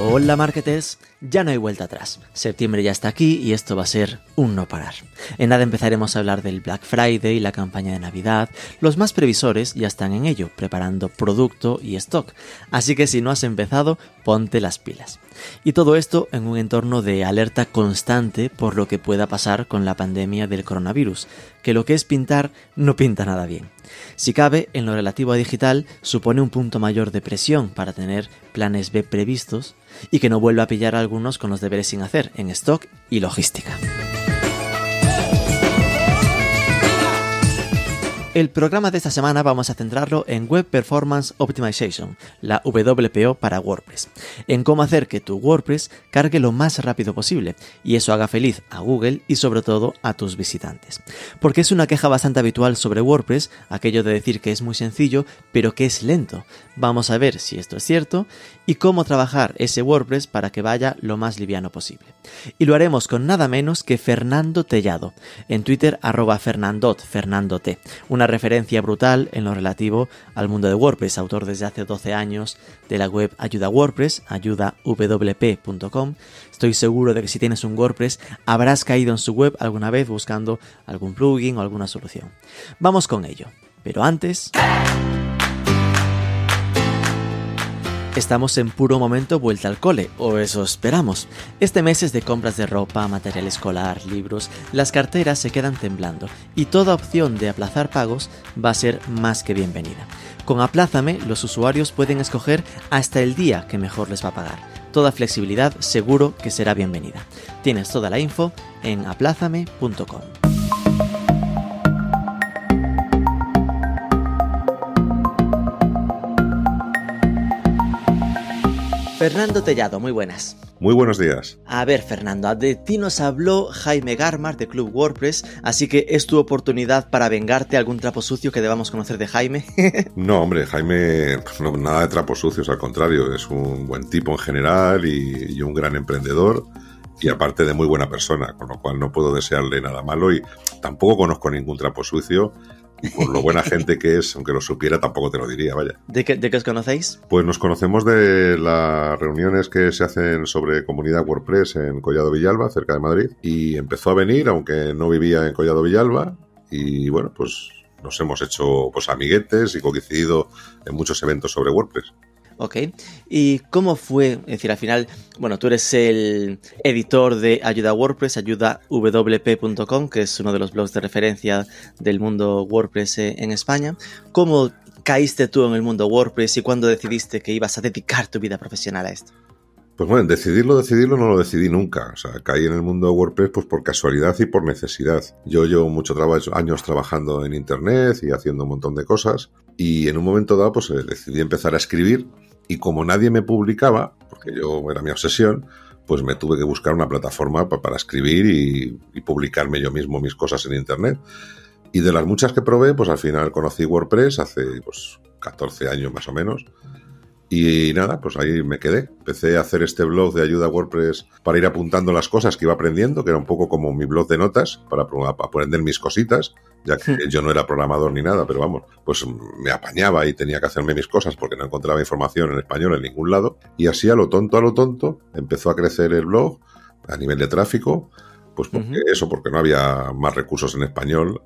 Hola marketers, ya no hay vuelta atrás. Septiembre ya está aquí y esto va a ser un no parar. En nada empezaremos a hablar del Black Friday y la campaña de Navidad. Los más previsores ya están en ello, preparando producto y stock. Así que si no has empezado, ponte las pilas. Y todo esto en un entorno de alerta constante por lo que pueda pasar con la pandemia del coronavirus, que lo que es pintar no pinta nada bien. Si cabe, en lo relativo a digital, supone un punto mayor de presión para tener planes B previstos y que no vuelva a pillar a algunos con los deberes sin hacer en stock y logística. El programa de esta semana vamos a centrarlo en Web Performance Optimization, la WPO para WordPress, en cómo hacer que tu WordPress cargue lo más rápido posible y eso haga feliz a Google y sobre todo a tus visitantes. Porque es una queja bastante habitual sobre WordPress, aquello de decir que es muy sencillo, pero que es lento. Vamos a ver si esto es cierto y cómo trabajar ese WordPress para que vaya lo más liviano posible. Y lo haremos con nada menos que Fernando Tellado, en Twitter arroba fernandot, fernandot, una referencia brutal en lo relativo al mundo de WordPress, autor desde hace 12 años de la web Ayuda WordPress, ayudawp.com. Estoy seguro de que si tienes un WordPress habrás caído en su web alguna vez buscando algún plugin o alguna solución. Vamos con ello. Pero antes... Estamos en puro momento vuelta al cole, o eso esperamos. Este mes es de compras de ropa, material escolar, libros, las carteras se quedan temblando y toda opción de aplazar pagos va a ser más que bienvenida. Con Aplázame los usuarios pueden escoger hasta el día que mejor les va a pagar. Toda flexibilidad seguro que será bienvenida. Tienes toda la info en aplázame.com. Fernando Tellado, muy buenas. Muy buenos días. A ver, Fernando, de ti nos habló Jaime Garmar de Club WordPress, así que es tu oportunidad para vengarte algún trapo sucio que debamos conocer de Jaime. no, hombre, Jaime, no, nada de trapos sucios, al contrario, es un buen tipo en general y, y un gran emprendedor y aparte de muy buena persona, con lo cual no puedo desearle nada malo y tampoco conozco ningún trapo sucio por lo buena gente que es, aunque lo supiera, tampoco te lo diría, vaya. ¿De qué, ¿De qué os conocéis? Pues nos conocemos de las reuniones que se hacen sobre comunidad WordPress en Collado Villalba, cerca de Madrid, y empezó a venir, aunque no vivía en Collado Villalba, y bueno, pues nos hemos hecho pues amiguetes y coincidido en muchos eventos sobre WordPress. Ok. ¿Y cómo fue? Es decir, al final, bueno, tú eres el editor de Ayuda WordPress, ayudawp.com, que es uno de los blogs de referencia del mundo WordPress eh, en España. ¿Cómo caíste tú en el mundo WordPress y cuándo decidiste que ibas a dedicar tu vida profesional a esto? Pues bueno, decidirlo, decidirlo no lo decidí nunca. O sea, caí en el mundo de WordPress pues por casualidad y por necesidad. Yo llevo muchos años trabajando en Internet y haciendo un montón de cosas. Y en un momento dado pues eh, decidí empezar a escribir y como nadie me publicaba, porque yo era mi obsesión, pues me tuve que buscar una plataforma para escribir y, publicarme yo mismo mis cosas en Internet. Y de las muchas que probé, pues al final conocí WordPress hace pues, 14 años más o menos. Y nada, pues ahí me quedé. Empecé a hacer este blog de ayuda a WordPress para ir apuntando las cosas que iba aprendiendo, que era un poco como mi blog de notas, para aprender mis cositas, ya que yo no era programador ni nada, pero vamos, pues me apañaba y tenía que hacerme mis cosas porque no encontraba información en español en ningún lado. Y así a lo tonto, a lo tonto, empezó a crecer el blog a nivel de tráfico, pues porque uh -huh. eso, porque no había más recursos en español.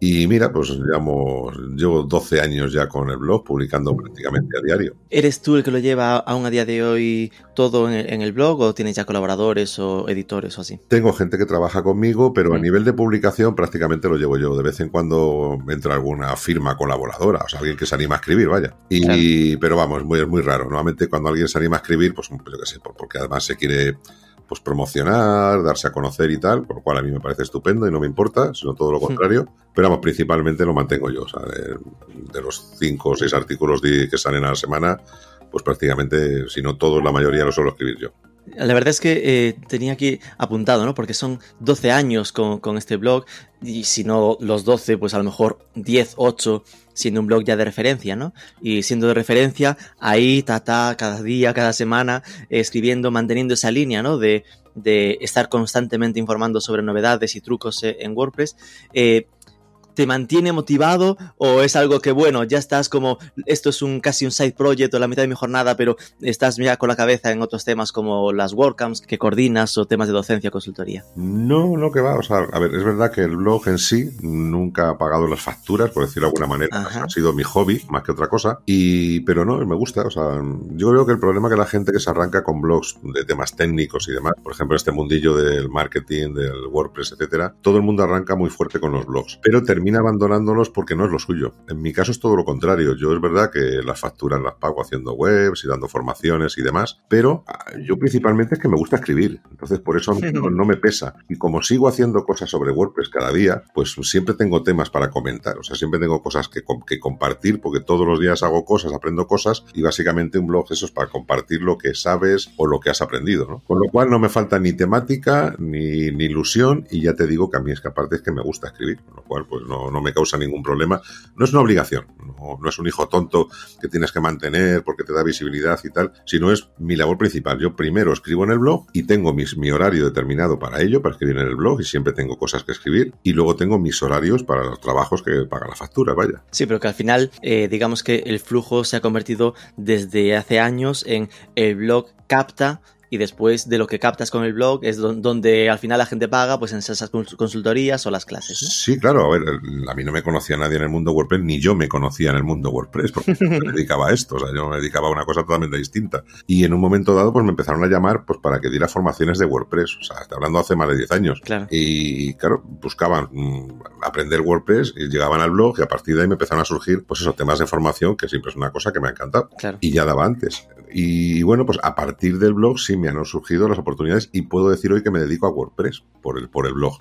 Y mira, pues llevamos, llevo 12 años ya con el blog, publicando prácticamente a diario. ¿Eres tú el que lo lleva aún a día de hoy todo en el, en el blog o tienes ya colaboradores o editores o así? Tengo gente que trabaja conmigo, pero a nivel de publicación prácticamente lo llevo yo. De vez en cuando entra alguna firma colaboradora, o sea, alguien que se anima a escribir, vaya. Y, claro. Pero vamos, muy, es muy raro. Normalmente cuando alguien se anima a escribir, pues yo qué sé, porque además se quiere pues promocionar, darse a conocer y tal, por lo cual a mí me parece estupendo y no me importa, sino todo lo contrario. Sí. Pero vamos, principalmente lo mantengo yo. O sea, de, de los cinco o seis artículos que salen a la semana, pues prácticamente, si no todos, la mayoría lo suelo escribir yo. La verdad es que eh, tenía aquí apuntado, ¿no? Porque son 12 años con, con, este blog y si no los 12, pues a lo mejor 10, 8, siendo un blog ya de referencia, ¿no? Y siendo de referencia, ahí, ta, cada día, cada semana, escribiendo, manteniendo esa línea, ¿no? De, de estar constantemente informando sobre novedades y trucos eh, en WordPress. Eh, te mantiene motivado o es algo que, bueno, ya estás como, esto es un casi un side project o la mitad de mi jornada, pero estás ya con la cabeza en otros temas como las WordCamps que coordinas o temas de docencia o consultoría? No, no que va. O sea, a ver, es verdad que el blog en sí nunca ha pagado las facturas, por decirlo de alguna manera. Ha sido mi hobby más que otra cosa. Y, pero no, me gusta. O sea, yo creo que el problema es que la gente que se arranca con blogs de temas técnicos y demás, por ejemplo, este mundillo del marketing, del WordPress, etcétera, todo el mundo arranca muy fuerte con los blogs, pero termina abandonándolos porque no es lo suyo. En mi caso es todo lo contrario. Yo es verdad que las facturas las pago haciendo webs y dando formaciones y demás, pero ah, yo principalmente es que me gusta escribir. Entonces por eso no, no me pesa. Y como sigo haciendo cosas sobre WordPress cada día, pues siempre tengo temas para comentar. O sea, siempre tengo cosas que, que compartir porque todos los días hago cosas, aprendo cosas y básicamente un blog eso es para compartir lo que sabes o lo que has aprendido. ¿no? Con lo cual no me falta ni temática ni, ni ilusión y ya te digo que a mí es que aparte es que me gusta escribir. Con lo cual pues no, no, me causa ningún problema. No es una obligación, no, es un hijo tonto que tienes que mantener porque te da visibilidad y tal, sino es mi labor principal. Yo primero escribo en el blog y tengo mis, mi horario determinado para ello, para escribir en el blog y siempre tengo cosas que escribir y luego tengo mis horarios para los trabajos que pagan la factura, vaya. Sí, pero que al final eh, digamos que el flujo se ha convertido desde hace años en el blog capta y después de lo que captas con el blog es donde al final la gente paga pues en esas consultorías o las clases. ¿no? Sí, claro, a ver, a mí no me conocía nadie en el mundo WordPress, ni yo me conocía en el mundo WordPress, porque me dedicaba a esto, o sea, yo me dedicaba a una cosa totalmente distinta. Y en un momento dado pues me empezaron a llamar pues para que diera formaciones de WordPress, o sea, estoy hablando hace más de 10 años. Claro. Y claro, buscaban mmm, aprender WordPress y llegaban al blog y a partir de ahí me empezaron a surgir pues esos temas de formación, que siempre es una cosa que me ha encantado. Claro. Y ya daba antes. Y bueno, pues a partir del blog sí me han surgido las oportunidades y puedo decir hoy que me dedico a WordPress por el, por el blog.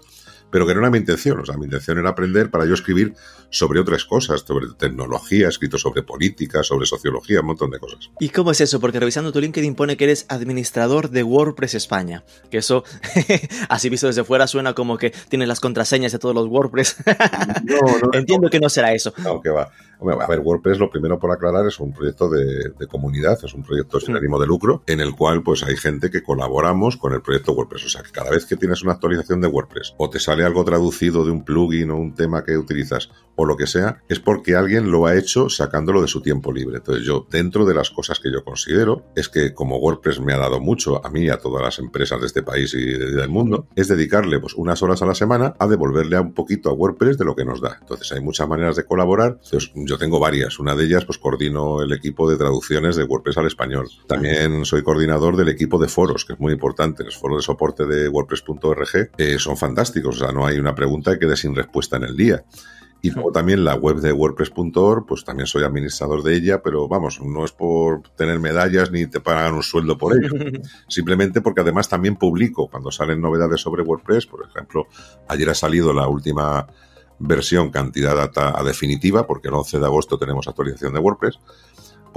Pero que no era mi intención, o sea, mi intención era aprender para yo escribir sobre otras cosas, sobre tecnología, escrito sobre política, sobre sociología, un montón de cosas. ¿Y cómo es eso? Porque revisando tu LinkedIn pone que eres administrador de WordPress España. Que eso, así visto desde fuera, suena como que tienes las contraseñas de todos los WordPress. no, no, Entiendo no, que no será eso. No, que va. A ver, WordPress, lo primero por aclarar, es un proyecto de, de comunidad, es un proyecto sin ánimo de lucro, en el cual pues hay gente que colaboramos con el proyecto WordPress. O sea, que cada vez que tienes una actualización de WordPress o te sale algo traducido de un plugin o un tema que utilizas o lo que sea, es porque alguien lo ha hecho sacándolo de su tiempo libre. Entonces yo, dentro de las cosas que yo considero, es que como WordPress me ha dado mucho a mí y a todas las empresas de este país y del mundo, es dedicarle pues unas horas a la semana a devolverle un poquito a WordPress de lo que nos da. Entonces hay muchas maneras de colaborar. Entonces yo tengo varias. Una de ellas, pues coordino el equipo de traducciones de WordPress al español. También soy coordinador del equipo de foros, que es muy importante. Los foros de soporte de WordPress.org eh, son fantásticos. O sea, no hay una pregunta que quede sin respuesta en el día. Y luego también la web de WordPress.org, pues también soy administrador de ella, pero vamos, no es por tener medallas ni te pagan un sueldo por ello. Simplemente porque además también publico cuando salen novedades sobre WordPress. Por ejemplo, ayer ha salido la última versión candidata a definitiva, porque el 11 de agosto tenemos actualización de WordPress,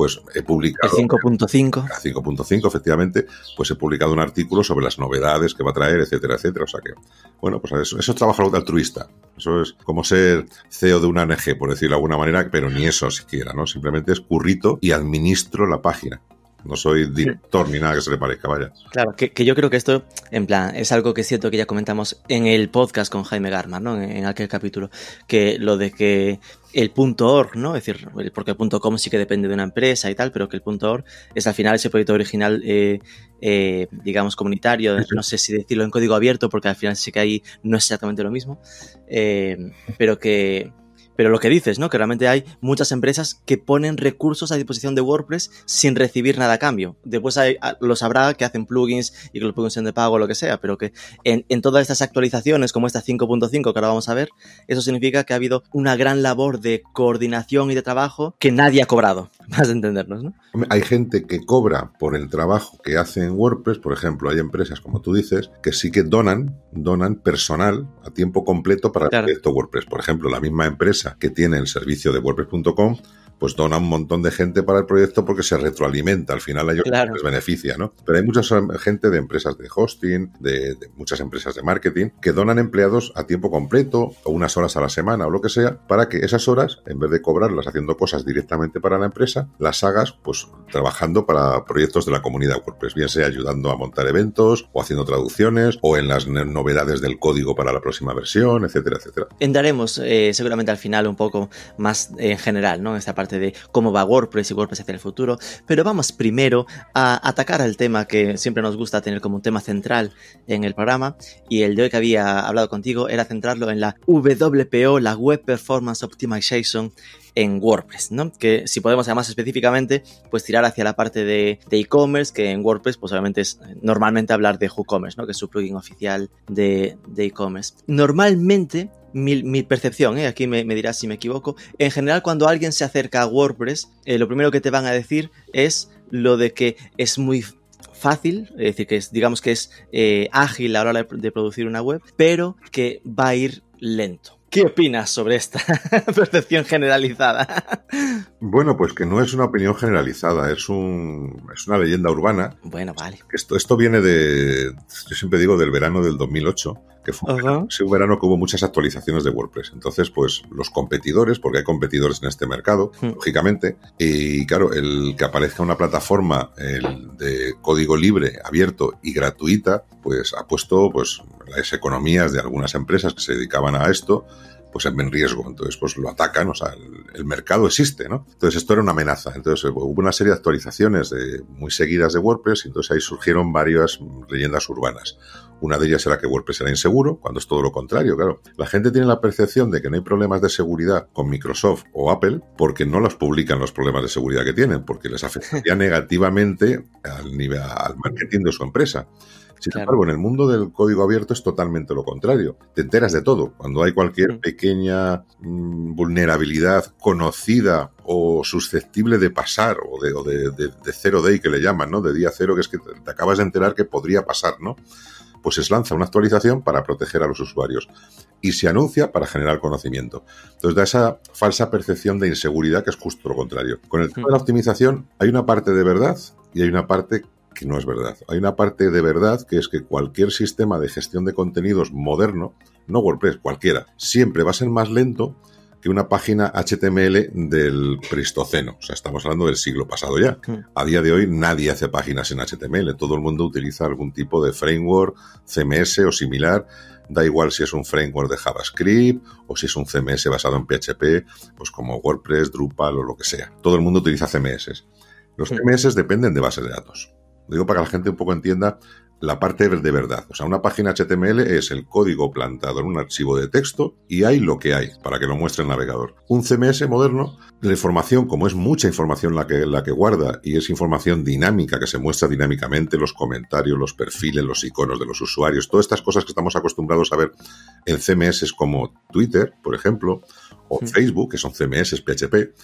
pues he publicado... El 5.5. 5.5, efectivamente, pues he publicado un artículo sobre las novedades que va a traer, etcétera, etcétera. O sea que, bueno, pues eso, eso es trabajo altruista. Eso es como ser CEO de una ONG, por decirlo de alguna manera, pero ni eso siquiera, ¿no? Simplemente es currito y administro la página. No soy director ni nada que se le parezca, vaya. Claro, que, que, yo creo que esto, en plan, es algo que es cierto que ya comentamos en el podcast con Jaime Garman, ¿no? En, en aquel capítulo, que lo de que el punto .org, ¿no? Es decir, porque el punto .com sí que depende de una empresa y tal, pero que el punto .org es al final ese proyecto original, eh, eh, digamos, comunitario, no sé si decirlo en código abierto, porque al final sí que ahí no es exactamente lo mismo, eh, pero que pero lo que dices, ¿no? Que realmente hay muchas empresas que ponen recursos a disposición de WordPress sin recibir nada a cambio. Después hay, los habrá que hacen plugins y que los plugins son de pago o lo que sea, pero que en, en todas estas actualizaciones, como esta 5.5 que ahora vamos a ver, eso significa que ha habido una gran labor de coordinación y de trabajo que nadie ha cobrado, más de entendernos, ¿no? Hay gente que cobra por el trabajo que hace en WordPress, por ejemplo, hay empresas, como tú dices, que sí que donan, donan personal a tiempo completo para claro. el proyecto WordPress. Por ejemplo, la misma empresa que tiene el servicio de WordPress.com, pues dona un montón de gente para el proyecto porque se retroalimenta. Al final a ellos les beneficia, ¿no? Pero hay mucha gente de empresas de hosting, de, muchas empresas de marketing, que donan empleados a tiempo completo o unas horas a la semana o lo que sea, para que esas horas, en vez de cobrarlas haciendo cosas directamente para la empresa, las hagas pues trabajando para proyectos de la comunidad WordPress, bien sea ayudando a montar eventos o haciendo traducciones o en las novedades del código para la próxima versión, etcétera, etcétera. Entraremos eh, seguramente al final un poco más en general, ¿no? Esta parte de cómo va WordPress y WordPress hacia el futuro, pero vamos primero a atacar al tema que siempre nos gusta tener como un tema central en el programa y el de hoy que había hablado contigo era centrarlo en la WPO, la Web Performance Optimization en WordPress, ¿no? Que si podemos además específicamente, pues tirar hacia la parte de e-commerce, que en WordPress pues obviamente es normalmente hablar de WooCommerce, ¿no? Que es su plugin oficial de e-commerce. Normalmente mi, percepción, ¿eh? aquí me, dirás si me equivoco, en general cuando alguien se acerca a WordPress, eh, lo primero que te van a decir es lo de que es muy fácil, es decir, que es, digamos que es eh, ágil a la hora de producir una web, pero que va a ir lento. ¿Qué opinas sobre esta percepción generalizada? Bueno, pues que no es una opinión generalizada, es, un, es una leyenda urbana. Bueno, vale. Esto, esto viene de, yo siempre digo, del verano del 2008, que fue un, verano, que hubo muchas actualizaciones de WordPress. Entonces, pues los competidores, porque hay competidores en este mercado, hmm. lógicamente, y claro, el que aparezca una plataforma de código libre, abierto y gratuita, pues ha puesto pues las economías de algunas empresas que se dedicaban a esto, pues en riesgo. Entonces, pues lo atacan, o sea, el, mercado existe, ¿no? Entonces, esto era una amenaza. Entonces, hubo una serie de actualizaciones de, muy seguidas de WordPress y entonces ahí surgieron varias leyendas urbanas. Una de ellas era que WordPress era inseguro, cuando es todo lo contrario, claro. La gente tiene la percepción de que no hay problemas de seguridad con Microsoft o Apple porque no los publican los problemas de seguridad que tienen, porque les afectaría negativamente al, nivel, al marketing de su empresa. Sin embargo, en el mundo del código abierto es totalmente lo contrario. Te enteras de todo. Cuando hay cualquier mm. pequeña mm, vulnerabilidad conocida o susceptible de pasar, o de, de, cero day que le llaman, ¿no? De día cero, que es que te acabas de enterar que podría pasar, ¿no? Pues se lanza una actualización para proteger a los usuarios y se anuncia para generar conocimiento. Entonces da esa falsa percepción de inseguridad que es justo lo contrario. Con el tema de la mm. optimización hay una parte de verdad y hay una parte que no es verdad. Hay una parte de verdad que es que cualquier sistema de gestión de contenidos moderno, no WordPress, cualquiera, siempre va a ser más lento que una página HTML del Pristoceno. O sea, estamos hablando del siglo pasado ya. A día de hoy nadie hace páginas en HTML. Todo el mundo utiliza algún tipo de framework, CMS o similar. Da igual si es un framework de JavaScript o si es un CMS basado en PHP, pues como WordPress, Drupal o lo que sea. Todo el mundo utiliza CMS. Los CMS dependen de bases de datos digo para que la gente un poco entienda la parte de verdad. O sea, una página HTML es el código plantado en un archivo de texto y hay lo que hay para que lo muestre el navegador. Un CMS moderno, la información, como es mucha información la que, la que guarda y es información dinámica que se muestra dinámicamente, los comentarios, los perfiles, los iconos de los usuarios, todas estas cosas que estamos acostumbrados a ver en CMS como Twitter, por ejemplo, o Facebook, que son CMS, PHP,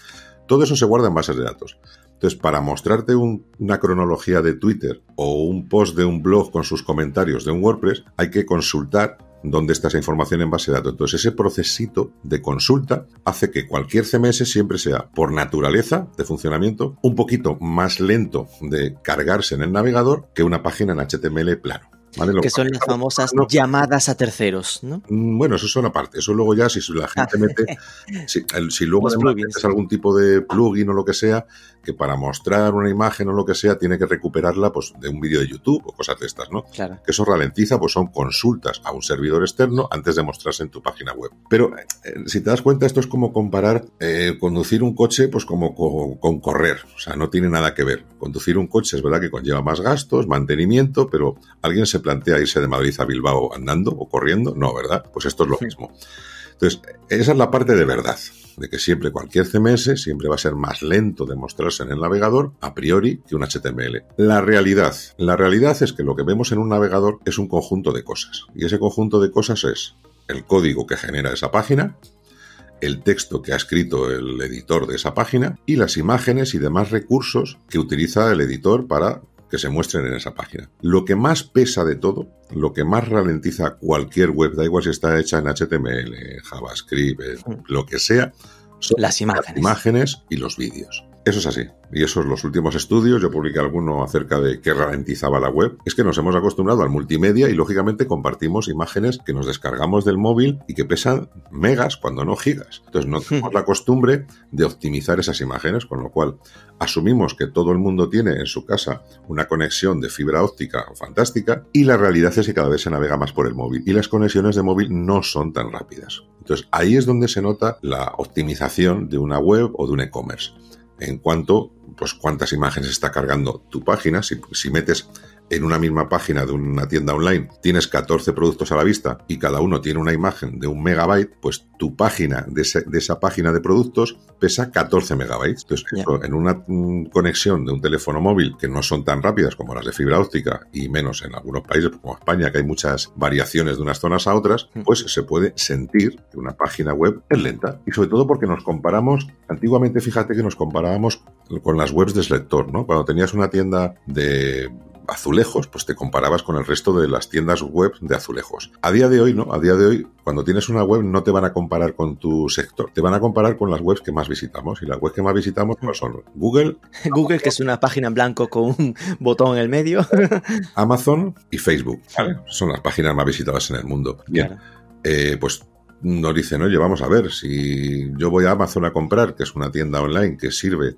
todo eso se guarda en bases de datos. Entonces, para mostrarte una cronología de Twitter o un post de un blog con sus comentarios de un WordPress, hay que consultar dónde está esa información en base de datos. Entonces, ese procesito de consulta hace que cualquier CMS siempre sea, por naturaleza de funcionamiento, un poquito más lento de cargarse en el navegador que una página en HTML plano que son las famosas llamadas a terceros, ¿no? Mm, bueno, eso son aparte. Eso luego ya, si la gente mete, si, luego metes algún tipo de plugin o lo que sea, que para mostrar una imagen o lo que sea, tiene que recuperarla pues, de un vídeo de YouTube o cosas de estas, ¿no? Claro. Que eso ralentiza, pues son consultas a un servidor externo antes de mostrarse en tu página web. Pero eh, si te das cuenta, esto es como comparar eh, conducir un coche, pues como con, con correr. O sea, no tiene nada que ver. Conducir un coche es verdad que conlleva más gastos, mantenimiento, pero alguien se plantea irse de Madrid a Bilbao andando o corriendo? No, ¿verdad? Pues esto es lo mismo. Entonces, esa es la parte de verdad, de que siempre cualquier CMS siempre va a ser más lento de mostrarse en el navegador a priori que un HTML. La realidad, la realidad es que lo que vemos en un navegador es un conjunto de cosas, y ese conjunto de cosas es el código que genera esa página, el texto que ha escrito el editor de esa página y las imágenes y demás recursos que utiliza el editor para que se muestren en esa página. Lo que más pesa de todo, lo que más ralentiza cualquier web, da igual si está hecha en HTML, JavaScript, mm. lo que sea, son Las imágenes. las imágenes y los vídeos. Eso es así. Y esos los últimos estudios, yo publiqué alguno acerca de qué ralentizaba la web. Es que nos hemos acostumbrado al multimedia y lógicamente compartimos imágenes que nos descargamos del móvil y que pesan megas cuando no gigas. Entonces no tenemos la costumbre de optimizar esas imágenes, con lo cual asumimos que todo el mundo tiene en su casa una conexión de fibra óptica fantástica y la realidad es que cada vez se navega más por el móvil y las conexiones de móvil no son tan rápidas. Entonces ahí es donde se nota la optimización de una web o de un e-commerce en cuanto pues cuántas imágenes está cargando tu página. Si, si, metes en una misma página de una tienda online tienes 14 productos a la vista y cada uno tiene una imagen de un megabyte, pues tu página de, ese, de esa página de productos pesa 14 megabytes. Entonces, yeah. eso, en una mm, conexión de un teléfono móvil que no son tan rápidas como las de fibra óptica y menos en algunos países como España, que hay muchas variaciones de unas zonas a otras, pues se puede sentir que una página web es lenta. Y sobre todo porque nos comparamos, antiguamente fíjate que nos comparábamos con las webs de lector, ¿no? Cuando tenías una tienda de azulejos, pues te comparabas con el resto de las tiendas web de azulejos. A día de hoy, ¿no? A día de hoy, cuando tienes una web, no te van a comparar con tu sector, te van a comparar con las webs que más visitamos. Y las webs que más visitamos pues son Google. Google, que es una página en blanco con un botón en el medio. Amazon y Facebook. ¿vale? Son las páginas más visitadas en el mundo. Bien. Claro. Eh, pues nos dicen, oye, vamos a ver, si yo voy a Amazon a comprar, que es una tienda online que sirve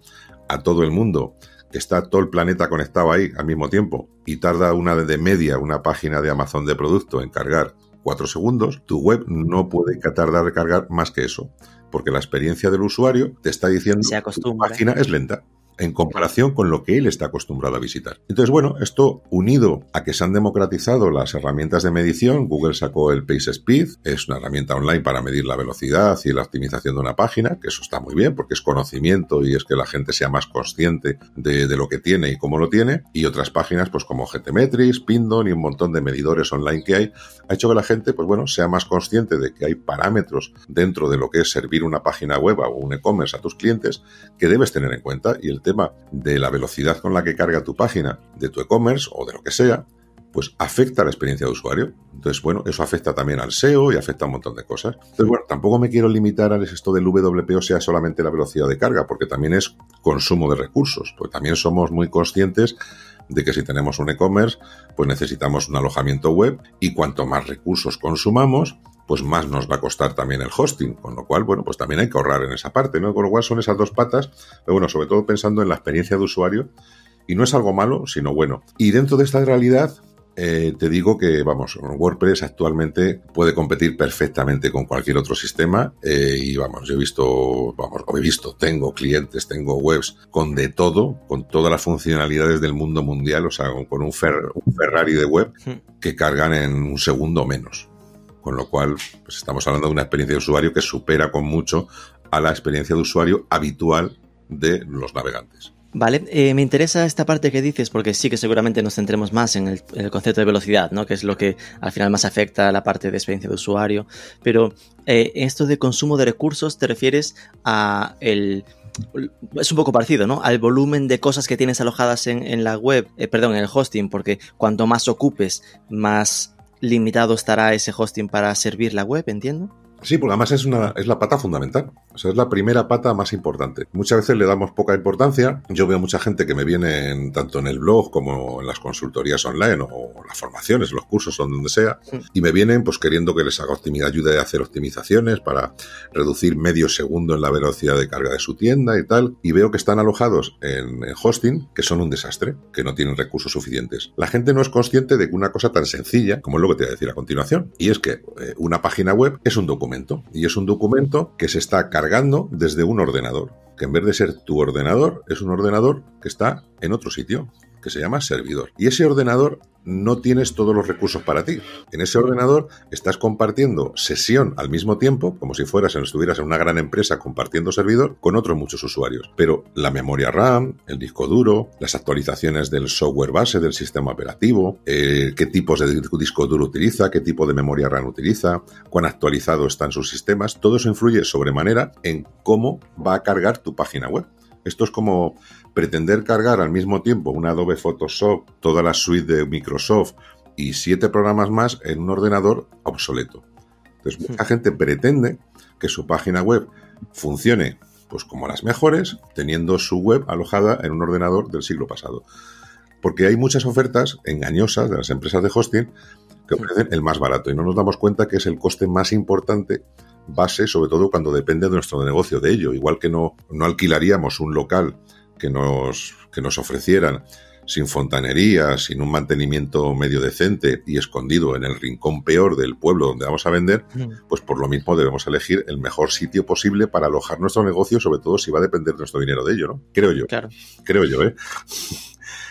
a todo el mundo, está todo el planeta conectado ahí al mismo tiempo y tarda una de media una página de Amazon de producto en cargar cuatro segundos, tu web no puede tardar de cargar más que eso, porque la experiencia del usuario te está diciendo que tu página es lenta en comparación con lo que él está acostumbrado a visitar. Entonces, bueno, esto unido a que se han democratizado las herramientas de medición, Google sacó el Pace Speed, es una herramienta online para medir la velocidad y la optimización de una página, que eso está muy bien porque es conocimiento y es que la gente sea más consciente de, de lo que tiene y cómo lo tiene, y otras páginas pues como GTmetrix, Pindon y un montón de medidores online que hay, ha hecho que la gente pues bueno, sea más consciente de que hay parámetros dentro de lo que es servir una página web o un e-commerce a tus clientes que debes tener en cuenta y el tema de la velocidad con la que carga tu página, de tu e-commerce o de lo que sea, pues afecta la experiencia de usuario. Entonces, bueno, eso afecta también al SEO y afecta a un montón de cosas. Entonces, bueno, tampoco me quiero limitar a esto del WPO sea solamente la velocidad de carga, porque también es consumo de recursos, porque también somos muy conscientes de que si tenemos un e-commerce, pues necesitamos un alojamiento web y cuanto más recursos consumamos, pues más nos va a costar también el hosting, con lo cual, bueno, pues también hay que ahorrar en esa parte, ¿no? Con lo cual son esas dos patas, pero bueno, sobre todo pensando en la experiencia de usuario, y no es algo malo, sino bueno. Y dentro de esta realidad, eh, te digo que, vamos, WordPress actualmente puede competir perfectamente con cualquier otro sistema eh, y, vamos, yo he visto, vamos, he visto, tengo clientes, tengo webs con de todo, con todas las funcionalidades del mundo mundial, o sea, con un, fer un Ferrari de web que cargan en un segundo menos. Con lo cual, pues estamos hablando de una experiencia de usuario que supera con mucho a la experiencia de usuario habitual de los navegantes. Vale, eh, me interesa esta parte que dices porque sí que seguramente nos centremos más en el, concepto de velocidad, ¿no? que es lo que al final más afecta a la parte de experiencia de usuario. Pero eh, esto de consumo de recursos te refieres a el, es un poco parecido, ¿no? Al volumen de cosas que tienes alojadas en, en la web, eh, perdón, en el hosting, porque cuanto más ocupes, más limitado estará ese hosting para servir la web, entiendo. Sí, porque además es, una, es la pata fundamental. O sea, es la primera pata más importante. Muchas veces le damos poca importancia. Yo veo mucha gente que me viene en, tanto en el blog como en las consultorías online o las formaciones, los cursos o donde sea, sí. y me vienen pues queriendo que les haga optimizar, ayude a hacer optimizaciones para reducir medio segundo en la velocidad de carga de su tienda y tal. Y veo que están alojados en, en hosting que son un desastre, que no tienen recursos suficientes. La gente no es consciente de que una cosa tan sencilla, como es lo que te voy a decir a continuación, y es que eh, una página web es un documento y es un documento que se está cargando desde un ordenador, que en vez de ser tu ordenador, es un ordenador que está en otro sitio, que se llama servidor. Y ese ordenador no tienes todos los recursos para ti. En ese ordenador estás compartiendo sesión al mismo tiempo, como si fueras, estuvieras en una gran empresa compartiendo servidor con otros muchos usuarios. Pero la memoria RAM, el disco duro, las actualizaciones del software base del sistema operativo, eh, qué tipos de disco duro utiliza, qué tipo de memoria RAM utiliza, cuán actualizado están sus sistemas, todo eso influye sobremanera en cómo va a cargar tu página web. Esto es como pretender cargar al mismo tiempo una Adobe Photoshop, toda la suite de Microsoft y siete programas más en un ordenador obsoleto. Entonces, mucha gente pretende que su página web funcione pues como las mejores, teniendo su web alojada en un ordenador del siglo pasado. Porque hay muchas ofertas engañosas de las empresas de hosting que ofrecen el más barato y no nos damos cuenta que es el coste más importante base, sobre todo cuando depende de nuestro negocio de ello. Igual que no, no alquilaríamos un local que nos, que nos ofrecieran sin fontanería, sin un mantenimiento medio decente y escondido en el rincón peor del pueblo donde vamos a vender, mm. pues por lo mismo debemos elegir el mejor sitio posible para alojar nuestro negocio, sobre todo si va a depender nuestro dinero de ello, ¿no? Creo yo. Claro. Creo yo, ¿eh?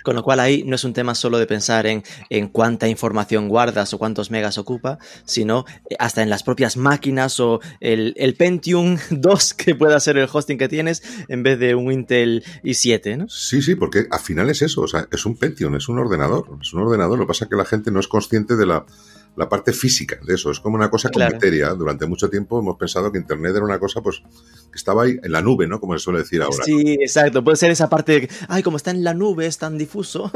Con lo cual ahí no es un tema solo de pensar en, en cuánta información guardas o cuántos megas ocupa, sino eh, hasta en las propias máquinas o el, el Pentium 2 que pueda ser el hosting que tienes en vez de un Intel i7, ¿no? Sí, sí, porque al final es eso, o sea, es un Pentium, es un ordenador, es un ordenador, lo que pasa es que la gente no es consciente de la la parte física de eso. Es como una cosa claro. Durante mucho tiempo hemos pensado que Internet era una cosa pues que estaba ahí en la nube, ¿no? Como se suele decir ahora. Sí, exacto. Puede ser esa parte de que, ay, como está en la nube, es tan difuso.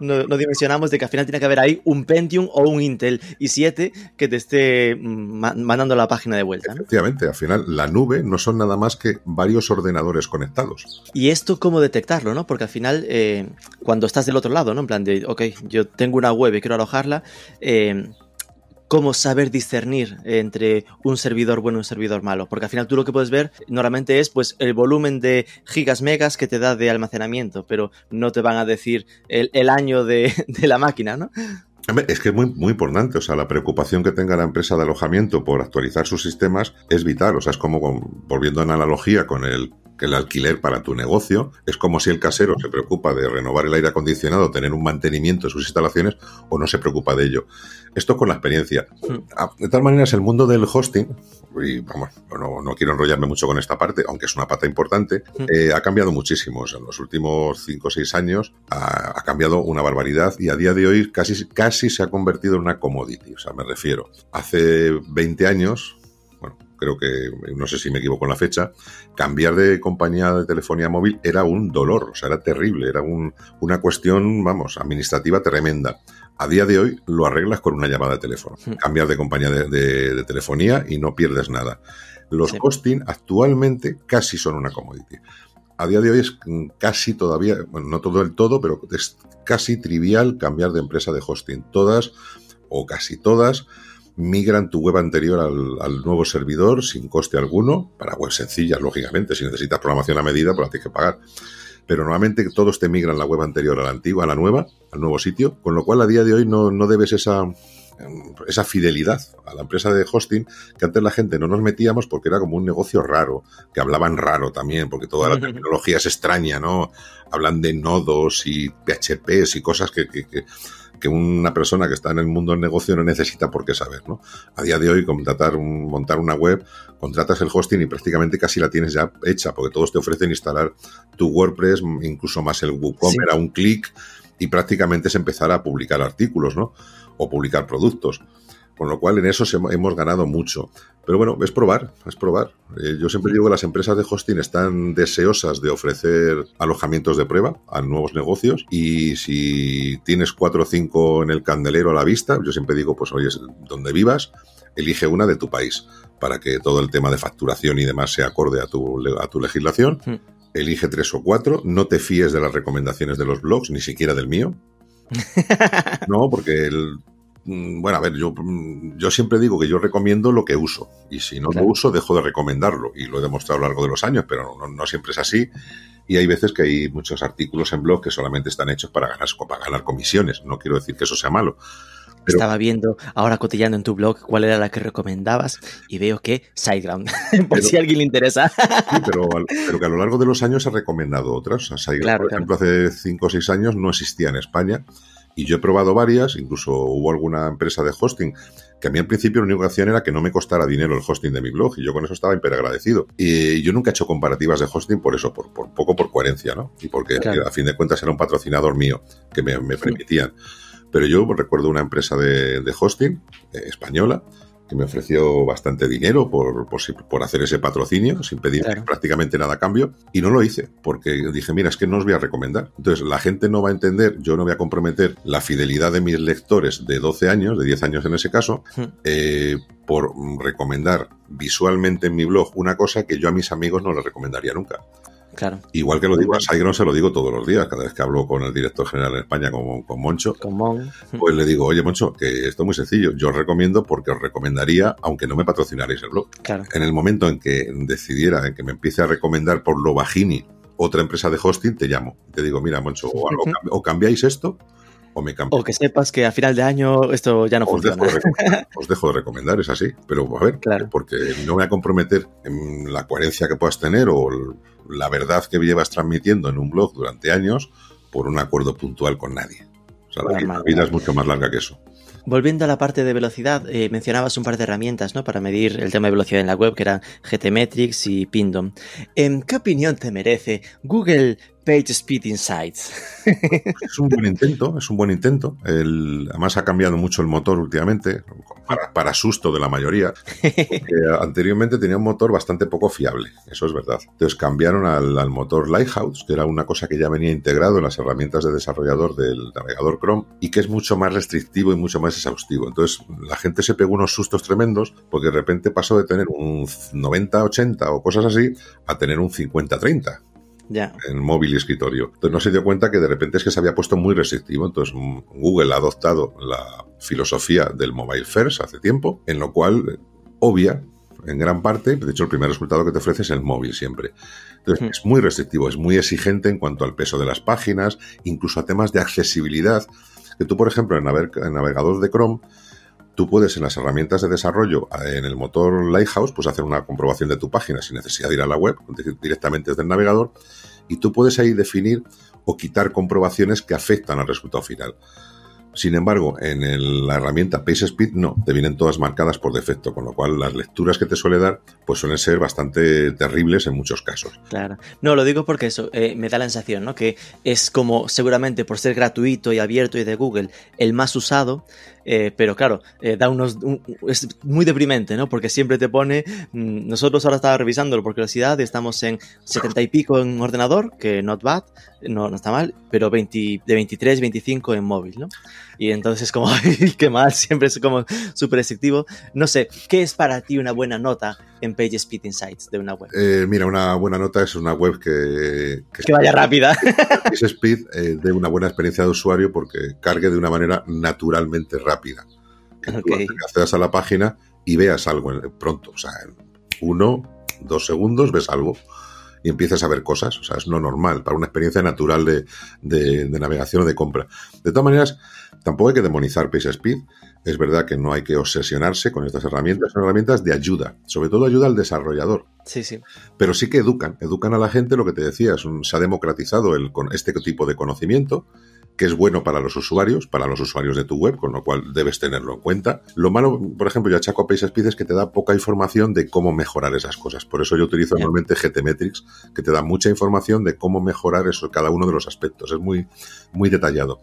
no, no, dimensionamos de que al final tiene que haber ahí un Pentium o un Intel i7 que te esté mm, mandando la página de vuelta. ¿no? Efectivamente, al final la nube no son nada más que varios ordenadores conectados. Y esto cómo detectarlo, ¿no? Porque al final, eh, cuando estás del otro lado, ¿no? En plan de, ok, yo tengo una web y quiero alojarla, eh, cómo saber discernir entre un servidor bueno y un servidor malo. Porque al final tú lo que puedes ver normalmente es pues el volumen de gigas megas que te da de almacenamiento, pero no te van a decir el, año de, de, la máquina, ¿no? Es que es muy, muy importante, o sea, la preocupación que tenga la empresa de alojamiento por actualizar sus sistemas es vital, o sea, es como, volviendo en analogía con el el alquiler para tu negocio. Es como si el casero se preocupa de renovar el aire acondicionado, tener un mantenimiento de sus instalaciones o no se preocupa de ello. Esto con la experiencia. Ah, de tal manera es el mundo del hosting, y vamos, no, no quiero enrollarme mucho con esta parte, aunque es una pata importante, eh, ha cambiado muchísimo. en los últimos 5 o 6 años ha, ha, cambiado una barbaridad y a día de hoy casi, casi se ha convertido en una commodity. O sea, me refiero, hace 20 años creo que, no sé si me equivoco en la fecha, cambiar de compañía de telefonía móvil era un dolor, o sea, era terrible, era un, una cuestión, vamos, administrativa tremenda. A día de hoy lo arreglas con una llamada de teléfono. Hmm. Cambiar de compañía de, de, de, telefonía y no pierdes nada. Los sí. hosting actualmente casi son una commodity. A día de hoy es casi todavía, bueno, no todo el todo, pero es casi trivial cambiar de empresa de hosting. Todas o casi todas migran tu web anterior al, al, nuevo servidor sin coste alguno, para webs sencillas, lógicamente, si necesitas programación a medida, pues la tienes que pagar. Pero normalmente todos te migran la web anterior a la antigua, a la nueva, al nuevo sitio, con lo cual a día de hoy no, no debes esa, esa fidelidad a la empresa de hosting que antes la gente no nos metíamos porque era como un negocio raro, que hablaban raro también, porque toda la tecnología es extraña, ¿no? Hablan de nodos y PHPs y cosas que, que, que que una persona que está en el mundo del negocio no necesita por qué saber, ¿no? A día de hoy, contratar un, montar una web, contratas el hosting y prácticamente casi la tienes ya hecha, porque todos te ofrecen instalar tu WordPress, incluso más el WooCommerce sí. a un clic, y prácticamente es empezar a publicar artículos, ¿no? O publicar productos. Con lo cual en eso hemos ganado mucho. Pero bueno, es probar, es probar. Eh, yo siempre digo que las empresas de hosting están deseosas de ofrecer alojamientos de prueba a nuevos negocios y si tienes cuatro o cinco en el candelero a la vista, yo siempre digo, pues oye, donde vivas, elige una de tu país para que todo el tema de facturación y demás sea acorde a tu, a tu legislación. Hmm. Elige tres o cuatro, no te fíes de las recomendaciones de los blogs, ni siquiera del mío. No, porque el, bueno, a ver, yo, mm, yo siempre digo que yo recomiendo lo que uso y si no claro. lo uso dejo de recomendarlo y lo he demostrado a lo largo de los años, pero no, no, siempre es así y hay veces que hay muchos artículos en blog que solamente están hechos para ganar, para ganar comisiones, no quiero decir que eso sea malo. Pero... Estaba viendo ahora cotillando en tu blog cuál era la que recomendabas y veo que SiteGround, por pero, si a alguien le interesa. Sí, pero, pero, que a lo largo de los años ha recomendado otras. O sea, SiteGround, claro, por ejemplo, claro. hace 5 o 6 años no existía en España y yo he probado varias, incluso hubo alguna empresa de hosting que a mí al principio la única que hacían era que no me costara dinero el hosting de mi blog y yo con eso estaba hiper agradecido. Y yo nunca he hecho comparativas de hosting por eso, por, por poco por coherencia, ¿no? Y porque claro. a fin de cuentas era un patrocinador mío que me, me permitían. Pero yo recuerdo una empresa de, de hosting eh, española que me ofreció bastante dinero por, por, por hacer ese patrocinio, sin pedir Claro. prácticamente nada a cambio, y no lo hice, porque dije, mira, es que no os voy a recomendar. Entonces, la gente no va a entender, yo no voy a comprometer la fidelidad de mis lectores de 12 años, de 10 años en ese caso, eh, por recomendar visualmente en mi blog una cosa que yo a mis amigos no les recomendaría nunca. Claro. Igual que lo digo a Saigon, se lo digo todos los días, cada vez que hablo con el director general en España, con, con Moncho, Con Mon. pues le digo, oye Moncho, que esto es muy sencillo, yo os recomiendo porque os recomendaría, aunque no me patrocinaréis el blog. Claro. En el momento en que decidiera, en que me empiece a recomendar por lo bajini otra empresa de hosting, te llamo. Te digo, mira Moncho, o, algo o cambiáis esto o me cambiáis. O que sepas que a final de año esto ya no Os dejo, funciona. de recomendar, os dejo de recomendar, es así. Pero a ver, Claro. porque no me voy a comprometer en la coherencia que puedas tener o l- la verdad que llevas transmitiendo en un blog durante años por un acuerdo puntual con nadie. O sea, la, vida es mucho más larga que eso. Volviendo a la parte de velocidad, eh, mencionabas un par de herramientas ¿no? para medir el tema de velocidad en la web, que eran GTmetrix y Pindom. Em, ¿Qué opinión te merece Google PageSpeed Insights? Es un buen intento, es un buen intento. El- además ha cambiado mucho el motor últimamente, para, para susto de la mayoría. que anteriormente tenía un motor bastante poco fiable, eso es verdad. Entonces cambiaron al, al motor Lighthouse, que era una cosa que ya venía integrado en las herramientas de desarrollador del navegador Chrome y que es mucho más restrictivo y mucho más exhaustivo. Entonces la gente se pegó unos sustos tremendos porque de repente pasó de tener un 90-80 o cosas así a tener un 50-30 ya. en móvil y escritorio. Entonces no se dio cuenta que de repente es que se había puesto muy restrictivo. Entonces Google ha adoptado la filosofía del mobile first hace tiempo, en lo cual eh, obvia en gran parte, de hecho el primer resultado que te ofrece es el móvil siempre. Entonces es muy restrictivo, es muy exigente en cuanto al peso de las páginas, incluso a temas de accesibilidad, que tú por ejemplo en, en navegador de Chrome tú puedes en las herramientas de desarrollo eh, en el motor Lighthouse pues hacer una comprobación de tu página sin necesidad de ir a la web di- directamente desde el navegador y tú puedes ahí definir o quitar comprobaciones que afectan al resultado final. Sin embargo, en la herramienta PageSpeed no, te vienen todas marcadas por defecto, con lo cual las lecturas que te suele dar pues suelen ser bastante terribles en muchos casos. Claro. No, lo digo porque eso eh, me da la sensación, ¿no? Que es como, seguramente por ser gratuito y abierto y de Google, el más usado, eh, pero claro, eh, da unos. un- es muy deprimente, ¿no? Porque siempre te pone. mm, nosotros ahora estaba revisándolo por curiosidad, estamos en 70 y pico en ordenador, que not bad, no, está mal, pero 20 de 23, 25 en móvil, ¿no? Y entonces es como, ¡ay, qué mal! Siempre es como súper restrictivo. No sé, ¿qué es para ti una buena nota en PageSpeed Insights de una web? Eh, mira, una buena nota es una web que, que Que vaya rápida. PageSpeed eh, dé una buena experiencia de usuario porque cargue de una manera naturalmente rápida. Que tú accedas a la página y veas algo pronto. O sea, en uno, dos segundos ves algo y empiezas a ver cosas. O sea, es lo normal para una experiencia natural de, de- de navegación o de compra. De todas maneras, tampoco hay que demonizar PageSpeed. Es verdad que no hay que obsesionarse con estas herramientas. Son herramientas de ayuda. Sobre todo ayuda al desarrollador Sí, sí. pero sí que educan, educan a la gente, lo que te decía, es un- se ha democratizado el, con este tipo de conocimiento, que es bueno para los usuarios, para los usuarios de tu web, con lo cual debes tenerlo en cuenta. Lo malo, por ejemplo, yo achaco a PageSpeed es que te da poca información de cómo mejorar esas cosas. Por eso yo utilizo Bien. normalmente GTmetrix, que te da mucha información de cómo mejorar eso, cada uno de los aspectos. Es muy, muy detallado.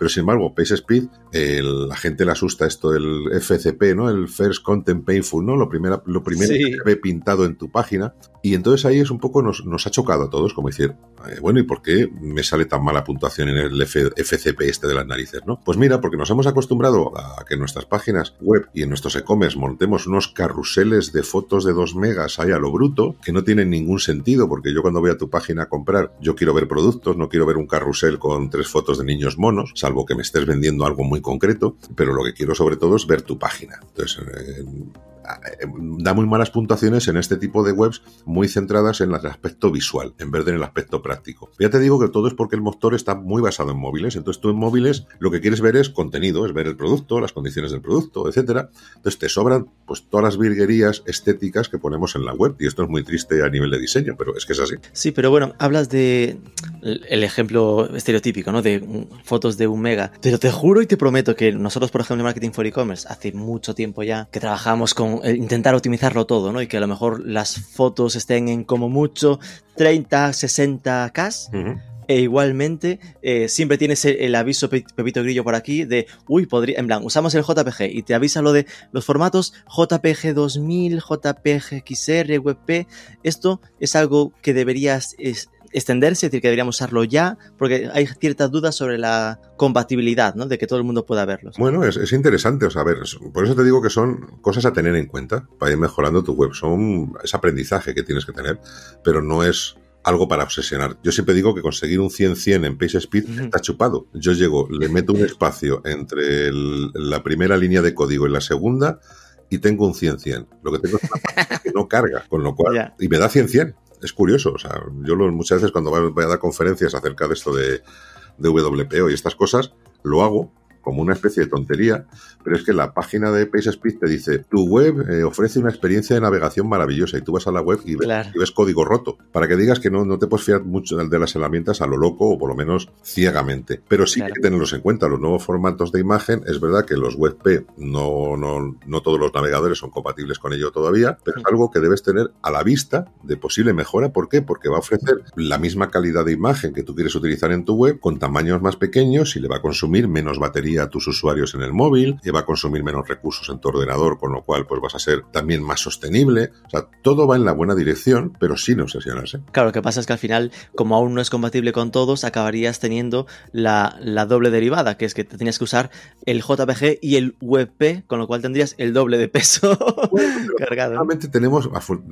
Pero sin embargo, PageSpeed, el- la gente le asusta esto del FCP, ¿no? El First Content Painful, ¿no? Lo, primera, lo primero Sí. que ve pintado en tu página. Y entonces ahí es un poco, nos, nos ha chocado a todos, como decir, eh, bueno, ¿y por qué me sale tan mala puntuación en el F- FCP este de las narices, no? Pues mira, porque nos hemos acostumbrado a que en nuestras páginas web y en nuestros e-commerce montemos unos carruseles de fotos de 2 megas ahí a lo bruto, que no tienen ningún sentido, porque yo cuando voy a tu página a comprar, yo quiero ver productos, no quiero ver un carrusel con tres fotos de niños monos, salvo que me estés vendiendo algo muy concreto, pero lo que quiero sobre todo es ver tu página. Entonces, eh, da muy malas puntuaciones en este tipo de webs muy centradas en el aspecto visual en vez de en el aspecto práctico. Ya te digo que todo es porque el motor está muy basado en móviles, entonces tú en móviles lo que quieres ver es contenido, es ver el producto, las condiciones del producto, etcétera. Entonces te sobran pues todas las virguerías estéticas que ponemos en la web y esto es muy triste a nivel de diseño, pero es que es así. Sí, pero bueno, hablas de el ejemplo estereotípico, ¿no? De fotos de un mega. Pero te juro y te prometo que nosotros, por ejemplo, en Marketing for E-Commerce, hace mucho tiempo ya que trabajamos con eh, intentar optimizarlo todo, ¿no? Y que a lo mejor las fotos estén en como mucho 30, 60 K. E igualmente, eh, siempre tienes el, el aviso Pe- Pepito Grillo por aquí de, uy, podría, en plan, usamos el JPG y te avisa lo de los formatos JPG 2000, JPG XR, WebP. Esto es algo que deberías es- extenderse, es decir, que deberíamos usarlo ya, porque hay ciertas dudas sobre la compatibilidad, ¿no? De que todo el mundo pueda verlos. Bueno, es, es interesante, o sea, a ver, por eso te digo que son cosas a tener en cuenta para ir mejorando tu web. Son, es aprendizaje que tienes que tener, pero no es algo para obsesionar. Yo siempre digo que conseguir un 100-100 en PageSpeed Ujú. está chupado. Yo llego, le meto un espacio entre el- la primera línea de código y la segunda y tengo un 100-100. Lo que tengo es una que no carga, con lo cual... Y me da 100-100. Es curioso, o sea, yo lo- muchas veces cuando voy a dar conferencias acerca de esto de, de WPO y estas cosas, lo hago como una especie de tontería, pero es que la página de PageSpeed te dice, tu web eh, ofrece una experiencia de navegación maravillosa y tú vas a la web y ves, Claro. y ves código roto, para que digas que no, no te puedes fiar mucho de las herramientas a lo loco o por lo menos ciegamente. Pero sí Claro. hay que tenerlos en cuenta, los nuevos formatos de imagen, es verdad que los WebP no, no, no todos los navegadores son compatibles con ello todavía, pero es algo que debes tener a la vista de posible mejora. ¿Por qué? Porque va a ofrecer la misma calidad de imagen que tú quieres utilizar en tu web con tamaños más pequeños y le va a consumir menos batería a tus usuarios en el móvil, y va a consumir menos recursos en tu ordenador, con lo cual pues vas a ser también más sostenible. O sea, todo va en la buena dirección, pero sin obsesionarse. Claro, lo que pasa es que al final, como aún no es compatible con todos, acabarías teniendo la, la doble derivada, que es que te tenías que usar el JPG y el WebP, con lo cual tendrías el doble de peso cargado. Afortunadamente tenemos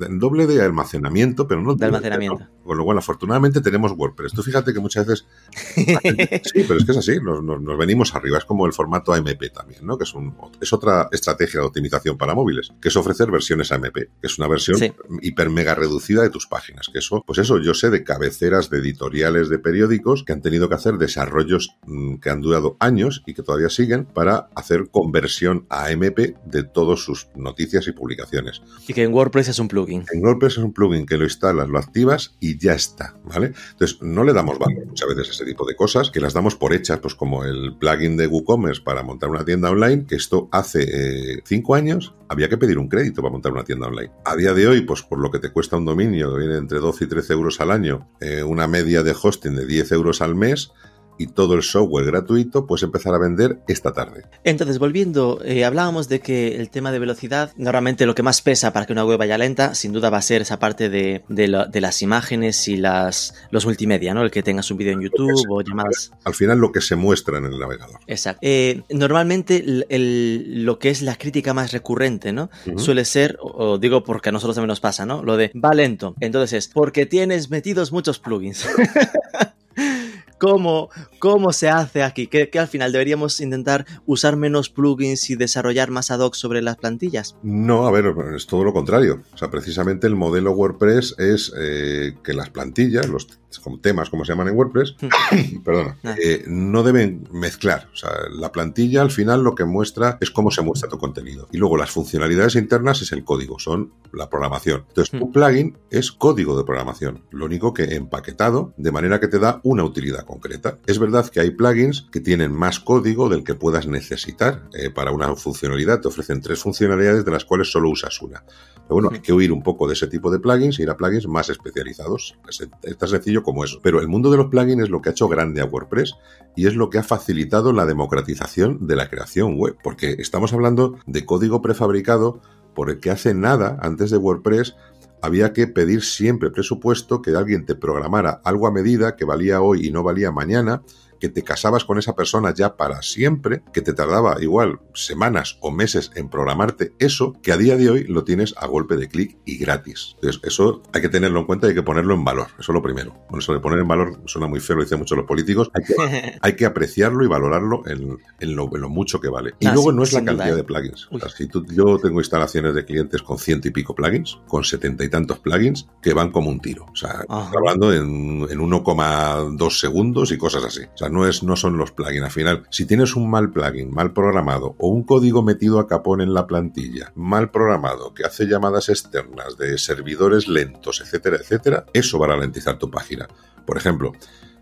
el doble de almacenamiento, pero no De almacenamiento. ¿no? Con lo cual, afortunadamente tenemos WordPress. Tú fíjate que muchas veces. sí, pero es que es así, nos, nos- nos venimos arriba. Es como el formato AMP también, ¿no? Que es, un, es otra estrategia de optimización para móviles, que es ofrecer versiones AMP, que es una versión Sí. hiper mega reducida de tus páginas. Que eso, pues eso, yo sé de cabeceras de editoriales de periódicos que han tenido que hacer desarrollos mm, que han durado años y que todavía siguen para hacer conversión a AMP de todas sus noticias y publicaciones. Y que en WordPress es un plugin. En WordPress es un plugin que lo instalas, lo activas y ya está, ¿vale? Entonces, no le damos valor muchas veces a ese tipo de cosas, que las damos por hechas, pues como el plugin de WooCommerce para montar una tienda online, que esto hace eh, cinco años había que pedir un crédito para montar una tienda online. A día de hoy, pues por lo que te cuesta un dominio, viene entre 12 y 13 euros al año, eh, una media de hosting de 10 euros al mes, y todo el software gratuito, puedes empezar a vender esta tarde. Entonces, volviendo, eh, hablábamos de que el tema de velocidad, normalmente lo que más pesa para que una web vaya lenta, sin duda va a ser esa parte de, de la- de las imágenes y las los multimedia, ¿no? El que tengas un vídeo en YouTube o llamadas. Al final, lo que se muestra en el navegador. Exacto. Eh, normalmente el- el- lo que es la crítica más recurrente, ¿no? Suele ser, o, o digo porque a nosotros también nos pasa, ¿no? Lo de va lento. Entonces es porque tienes metidos muchos plugins. ¿Cómo, ¿Cómo se hace aquí? ¿Que, que al final deberíamos intentar usar menos plugins y desarrollar más ad hoc sobre las plantillas? No, a ver, es todo lo contrario. O sea, precisamente el modelo WordPress es eh, que las plantillas, los como temas, como se llaman en WordPress, perdona, Ah. eh, no deben mezclar. O sea, la plantilla al final lo que muestra es cómo se muestra tu contenido. Y luego las funcionalidades internas es el código, son la programación. Entonces, Hmm. un plugin es código de programación. Lo único que empaquetado de manera que te da una utilidad concreta. Es verdad que hay plugins que tienen más código del que puedas necesitar eh, para una funcionalidad. Te ofrecen tres funcionalidades de las cuales solo usas una. Pero bueno, hay que huir un poco de ese tipo de plugins e ir a plugins más especializados. Es, es tan como eso. Pero el mundo de los plugins es lo que ha hecho grande a WordPress y es lo que ha facilitado la democratización de la creación web. Porque estamos hablando de código prefabricado por el que hace nada antes de WordPress había que pedir siempre presupuesto, que alguien te programara algo a medida que valía hoy y no valía mañana, que te casabas con esa persona ya para siempre, que te tardaba igual semanas o meses en programarte eso, que a día de hoy lo tienes a golpe de clic y gratis. Entonces, eso hay que tenerlo en cuenta y hay que ponerlo en valor. Eso es lo primero. Bueno, eso de poner en valor suena muy feo, lo dicen muchos los políticos. Hay que, hay que apreciarlo y valorarlo en, en lo, en lo mucho que vale. Y luego sí, no es la duda, cantidad ¿eh? de plugins. O sea, si tú- yo tengo instalaciones de clientes con ciento y pico plugins, con setenta y tantos plugins, que van como un tiro. O sea, estoy hablando en, en 1,2 segundos y cosas así. O sea, no, es, no son los plugins. Al final, si tienes un mal plugin, mal programado, o un código metido a capón en la plantilla, mal programado, que hace llamadas externas de servidores lentos, etcétera, etcétera, eso va a ralentizar tu página. Por ejemplo,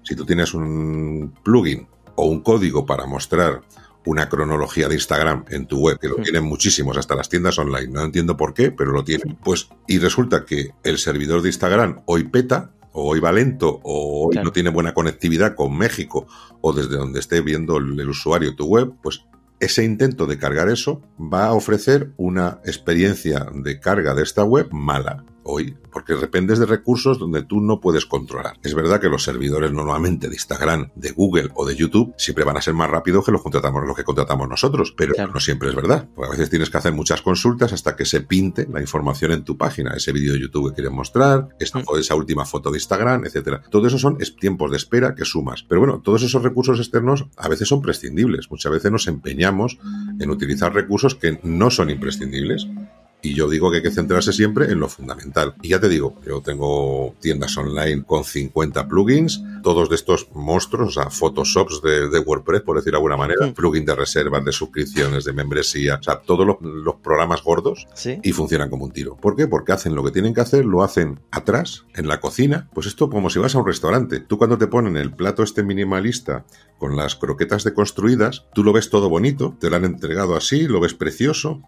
si tú tienes un plugin o un código para mostrar una cronología de Instagram en tu web, que lo tienen muchísimos, hasta las tiendas online. No entiendo por qué, pero lo tienen. Pues, y resulta que el servidor de Instagram hoy peta, o hoy va lento, o hoy Claro. no tiene buena conectividad con México, o desde donde esté viendo el, el usuario tu web, pues ese intento de cargar eso va a ofrecer una experiencia de carga de esta web mala hoy, porque dependes de recursos donde tú no puedes controlar. Es verdad que los servidores normalmente de Instagram, de Google o de YouTube siempre van a ser más rápidos que los contratamos, los que contratamos nosotros, pero Claro. no siempre es verdad. Porque a veces tienes que hacer muchas consultas hasta que se pinte la información en tu página, ese vídeo de YouTube que quieres mostrar, esta, Mm. o esa última foto de Instagram, etcétera. Todo eso son tiempos de espera que sumas. Pero bueno, todos esos recursos externos a veces son prescindibles. Muchas veces nos empeñamos en utilizar recursos que no son imprescindibles. Y yo digo que hay que centrarse siempre en lo fundamental. Y ya te digo, yo tengo tiendas online con 50 plugins, todos de estos monstruos, o sea, Photoshops de, de WordPress, por decir de alguna manera, Mm. plugin de reservas, de suscripciones, de membresía, o sea, todos los, los programas gordos Sí. y funcionan como un tiro. ¿Por qué? Porque hacen lo que tienen que hacer, lo hacen atrás, en la cocina. Pues esto como si vas a un restaurante. Tú cuando te ponen el plato este minimalista con las croquetas deconstruidas, tú lo ves todo bonito, te lo han entregado así, lo ves precioso,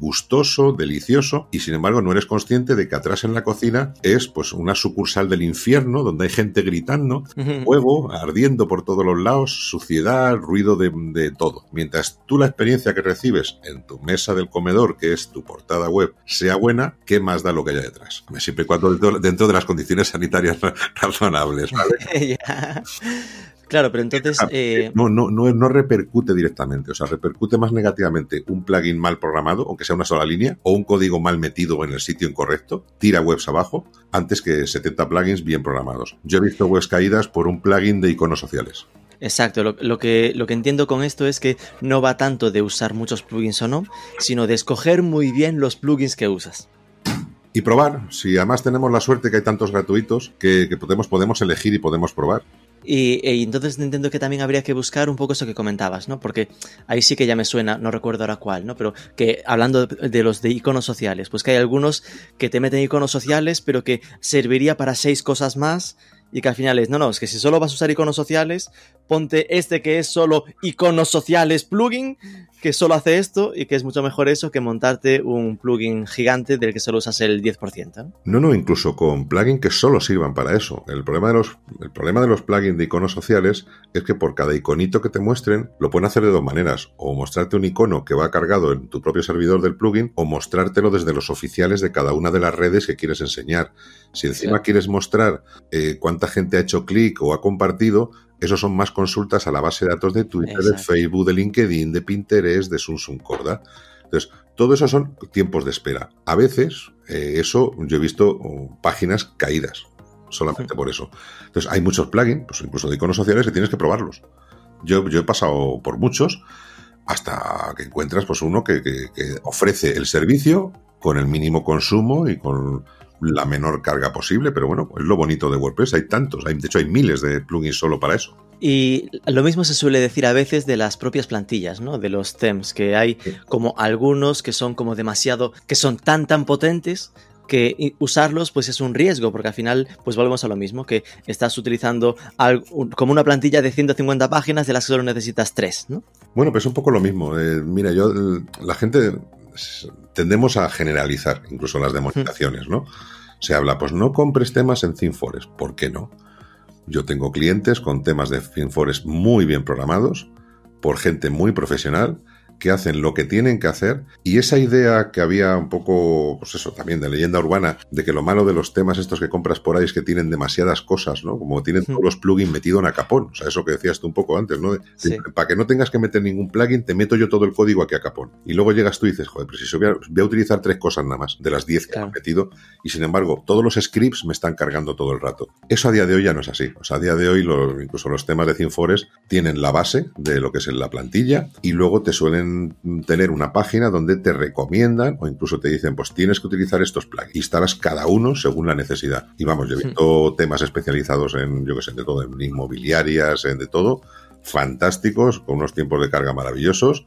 gustoso, delicioso, y sin embargo no eres consciente de que atrás en la cocina es pues una sucursal del infierno donde hay gente gritando, fuego ardiendo por todos los lados, suciedad, ruido de, de todo. Mientras tú la experiencia que recibes en tu mesa del comedor, que es tu portada web, sea buena, ¿qué más da lo que haya detrás? Siempre y cuando dentro, dentro de las condiciones sanitarias razonables. Claro, pero entonces... eh, No, no, no, no repercute directamente, o sea, repercute más negativamente un plugin mal programado, aunque sea una sola línea, o un código mal metido en el sitio incorrecto, tira webs abajo, antes que 70 plugins bien programados. Yo he visto webs caídas por un plugin de iconos sociales. Exacto, lo, lo que, lo que entiendo con esto es que no va tanto de usar muchos plugins o no, sino de escoger muy bien los plugins que usas. Y probar, si además tenemos la suerte que hay tantos gratuitos que, que podemos, podemos elegir y podemos probar. Y, y entonces entiendo que también habría que buscar un poco eso que comentabas, ¿no? Porque ahí sí que ya me suena, no recuerdo ahora cuál, ¿no? Pero que hablando de, de los de iconos sociales, pues que hay algunos que te meten iconos sociales, pero que serviría para seis cosas más y que al final es, no, no, es que si solo vas a usar iconos sociales, ponte este que es solo iconos sociales plugin, que solo hace esto y que es mucho mejor eso que montarte un plugin gigante del que solo usas el 10%. ¿no? No, no, incluso con plugins que solo sirvan para eso. El problema de los, el problema de los plugins de iconos sociales es que por cada iconito que te muestren, lo pueden hacer de dos maneras. O mostrarte un icono que va cargado en tu propio servidor del plugin, o mostrártelo desde los oficiales de cada una de las redes que quieres enseñar. Si encima quieres mostrar eh, cuánta gente ha hecho clic o ha compartido, esos son más consultas a la base de datos de Twitter, de. Facebook, de LinkedIn, de Pinterest, de Samsung Corda. Entonces, todo eso son tiempos de espera. A veces, eh, eso yo he visto oh, páginas caídas, solamente por eso. Entonces, hay muchos plugins, pues incluso de iconos sociales, que tienes que probarlos. Yo, yo he pasado por muchos hasta que encuentras pues uno que, que- que ofrece el servicio con el mínimo consumo y con la menor carga posible, pero bueno, es lo bonito de WordPress, hay tantos, hay, de hecho hay miles de plugins solo para eso. Y lo mismo se suele decir a veces de las propias plantillas, ¿no? De los themes, que hay como algunos que son como demasiado, que son tan tan potentes que usarlos pues es un riesgo, porque al final pues volvemos a lo mismo, que estás utilizando al- un- como una plantilla de 150 páginas de las que solo necesitas 3, ¿no? Bueno, pues un poco lo mismo. Eh, mira, yo, la gente tendemos a generalizar, incluso las demonizaciones, ¿no? Se habla, pues no compres temas en ThemeForest. ¿Por qué no? Yo tengo clientes con temas de ThemeForest muy bien programados, por gente muy profesional, que hacen lo que tienen que hacer y esa idea que había un poco, pues eso, también de leyenda urbana, de que lo malo de los temas estos que compras por ahí es que tienen demasiadas cosas, ¿no? Como tienen todos los plugins metido en a capón, o sea, eso que decías tú un poco antes, ¿no? De- Sí. de- Para que no tengas que meter ningún plugin, te meto yo todo el código aquí a capón. Y luego llegas tú y dices, joder, pero si voy a, voy a utilizar tres cosas nada más, de las 10 que Claro. he metido, y sin embargo, todos los scripts me están cargando todo el rato. Eso a día de hoy ya no es así. O sea, a día de hoy, los- incluso los temas de ThemeForest tienen la base de lo que es en la plantilla, y luego te suelen tener una página donde te recomiendan o incluso te dicen, pues tienes que utilizar estos plugins. Instalas cada uno según la necesidad. Y vamos, yo he visto temas especializados en, yo que sé, de todo, en inmobiliarias, en de todo, fantásticos, con unos tiempos de carga maravillosos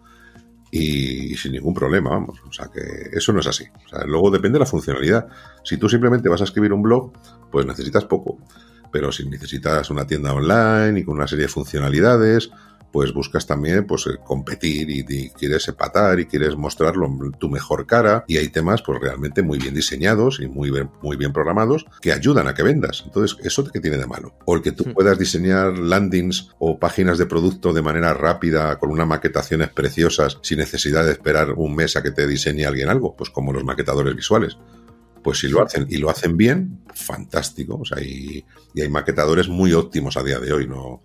y sin ningún problema, vamos. O sea que eso no es así. O sea, luego depende de la funcionalidad. Si tú simplemente vas a escribir un blog, pues necesitas poco. Pero si necesitas una tienda online y con una serie de funcionalidades, pues buscas también pues eh, competir y, y quieres empatar y quieres mostrar lo- tu mejor cara y hay temas pues realmente muy bien diseñados y muy bien, muy bien programados que ayudan a que vendas. Entonces, ¿eso qué tiene de malo? O el que tú Hmm. puedas diseñar landings o páginas de producto de manera rápida con unas maquetaciones preciosas sin necesidad de esperar un mes a que te diseñe alguien algo, pues como los maquetadores visuales. Pues si lo hacen y lo hacen bien, fantástico. O sea, y, y hay maquetadores muy óptimos a día de hoy. No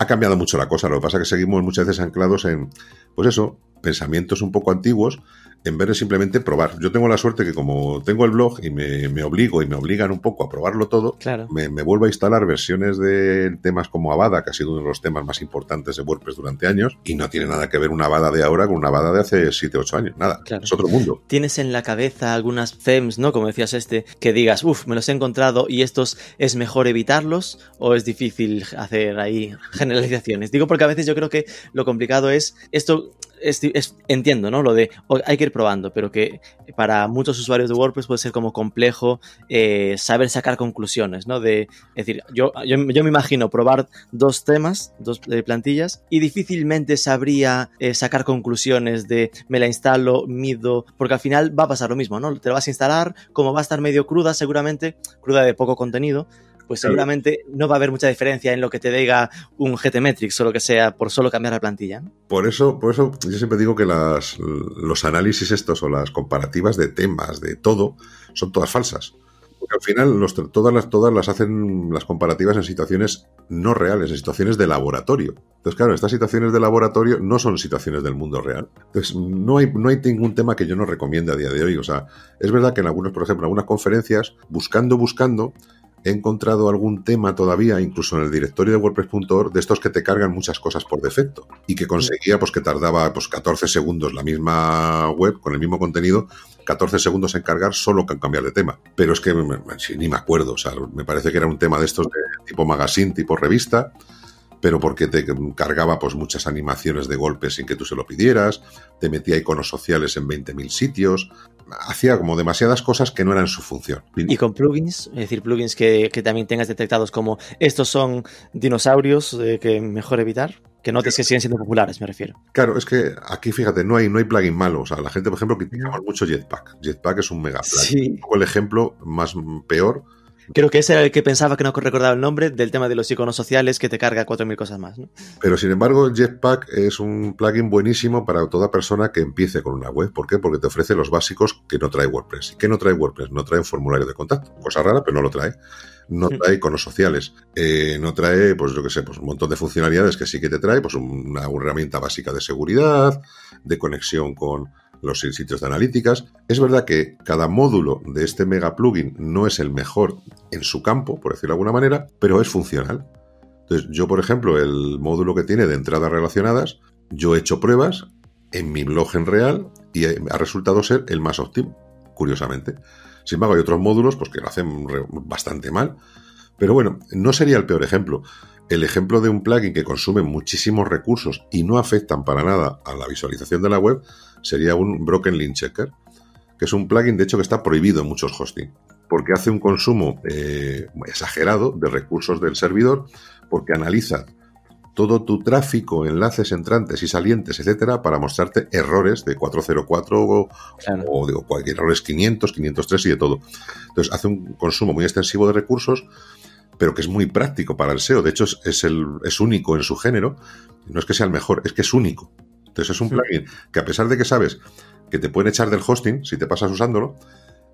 ha cambiado mucho la cosa. Lo que pasa es que seguimos muchas veces anclados en, pues eso, pensamientos un poco antiguos en vez de simplemente probar. Yo tengo la suerte que como tengo el blog y me, me obligo y me obligan un poco a probarlo todo, Claro. me, me vuelvo a instalar versiones de temas como Avada, que ha sido uno de los temas más importantes de WordPress durante años, y no tiene nada que ver una Avada de ahora con una Avada de hace 7, 8 años. Nada, Claro. es otro mundo. ¿Tienes en la cabeza algunas themes, ¿no? Como decías este, que digas, uff, me los he encontrado y estos es mejor evitarlos o es difícil hacer ahí generalizaciones? Digo porque a veces yo creo que lo complicado es esto. Es- entiendo, ¿no? Lo de hay que ir probando, pero que para muchos usuarios de WordPress puede ser como complejo eh, saber sacar conclusiones, ¿no? De, es decir, yo, yo, me imagino probar dos temas, dos eh, plantillas, y difícilmente sabría eh, sacar conclusiones de me la instalo, mido, porque al final va a pasar lo mismo, ¿no? Te lo vas a instalar, como va a estar medio cruda, seguramente, cruda de poco contenido, pues Claro. seguramente no va a haber mucha diferencia en lo que te diga un GTmetrix o lo que sea por solo cambiar la plantilla. Por eso, por eso yo siempre digo que las, los análisis estos o las comparativas de temas, de todo, son todas falsas. Porque al final los- todas, las, todas las hacen las comparativas en situaciones no reales, en situaciones de laboratorio. Entonces, claro, estas situaciones de laboratorio no son situaciones del mundo real. Entonces, no hay, no hay ningún tema que yo no recomiende a día de hoy. O sea, es verdad que en algunos, por ejemplo, en algunas conferencias, buscando, buscando, he encontrado algún tema todavía, incluso en el directorio de WordPress.org, de estos que te cargan muchas cosas por defecto y que conseguía pues que tardaba pues 14 segundos la misma web con el mismo contenido, 14 segundos en cargar solo con cambiar de tema. Pero es que me- me- ni me acuerdo, o sea, me parece que era un tema de estos de tipo magazine, tipo revista, pero porque te cargaba pues muchas animaciones de golpes sin que tú se lo pidieras, te metía iconos sociales en 20.000 sitios, hacía como demasiadas cosas que no eran su función. Y con plugins, es decir, plugins que, que también tengas detectados como estos son dinosaurios eh, que mejor evitar, que notes que siguen siendo populares, me refiero. Claro, es que aquí fíjate, no hay, no hay plugin malo. O sea, la gente, por ejemplo, criticamos mucho Jetpack. Jetpack es un mega plugin. Sí. El ejemplo más mm, peor. Creo que ese era el que pensaba que no recordaba el nombre del tema de los iconos sociales que te carga 4.000 cosas más. ¿no? Pero sin embargo, Jetpack es un plugin buenísimo para toda persona que empiece con una web. ¿Por qué? Porque te ofrece los básicos que no trae WordPress. ¿Y qué no trae WordPress? No trae un formulario de contacto. Cosa rara, pero no lo trae. No trae iconos sociales. Eh, no trae, pues yo qué sé, pues un montón de funcionalidades que sí que te trae, pues una, una herramienta básica de seguridad, de conexión con los sitios de analíticas. Es verdad que cada módulo de este mega plugin no es el mejor en su campo, por decirlo de alguna manera, pero es funcional. Entonces, yo, por ejemplo, el módulo que tiene de entradas relacionadas, yo he hecho pruebas en mi blog en real y ha resultado ser el más óptimo, curiosamente. Sin embargo, hay otros módulos pues, que lo hacen bastante mal. Pero bueno, no sería el peor ejemplo. El ejemplo de un plugin que consume muchísimos recursos y no afectan para nada a la visualización de la web sería un Broken Link Checker, que es un plugin, de hecho, que está prohibido en muchos hosting, porque hace un consumo eh, exagerado de recursos del servidor, porque analiza todo tu tráfico, enlaces entrantes y salientes, etcétera, para mostrarte errores de 404 o, Claro. o de cualquier errores 500, 503 y de todo. Entonces hace un consumo muy extensivo de recursos, pero que es muy práctico para el SEO. De hecho, es, es el, es único en su género. No es que sea el mejor, es que es único. Entonces es un Sí. plugin que a pesar de que sabes que te pueden echar del hosting si te pasas usándolo,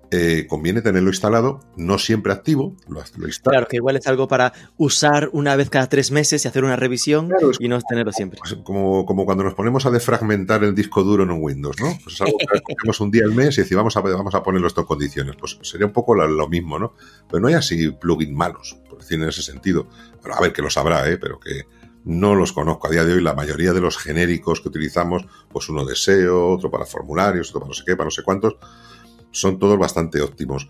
eh, conviene tenerlo instalado, no siempre activo, lo, lo instalas. Claro, que igual es algo para usar una vez cada tres meses y hacer una revisión Claro, y no tenerlo siempre. Pues como, como cuando nos ponemos a defragmentar el disco duro en un Windows, ¿no? Pues es algo que hacemos un día al mes y decimos, vamos a, vamos a ponerlo esto en condiciones. Pues sería un poco lo, lo mismo, ¿no? Pero no hay así plugins malos, por decir en ese sentido. Pero, a ver, que los habrá, ¿eh? Pero que no los conozco a día de hoy. La mayoría de los genéricos que utilizamos, pues uno de SEO, otro para formularios, otro para no sé qué, para no sé cuántos, son todos bastante óptimos.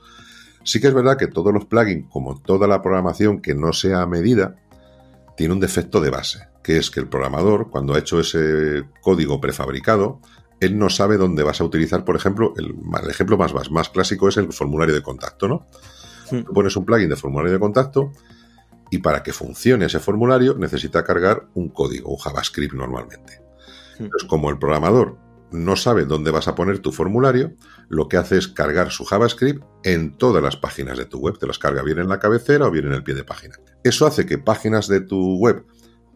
Sí que es verdad que todos los plugins, como toda la programación que no sea a medida, tiene un defecto de base, que es que el programador, cuando ha hecho ese código prefabricado, él no sabe dónde vas a utilizar, por ejemplo, el, el ejemplo más, más clásico es el formulario de contacto, ¿no? Tú pones un plugin de formulario de contacto Y para que funcione ese formulario necesita cargar un código, un JavaScript normalmente. Hmm. Entonces, como el programador no sabe dónde vas a poner tu formulario, lo que hace es cargar su JavaScript en todas las páginas de tu web. Te las carga bien en la cabecera o bien en el pie de página. Eso hace que páginas de tu web,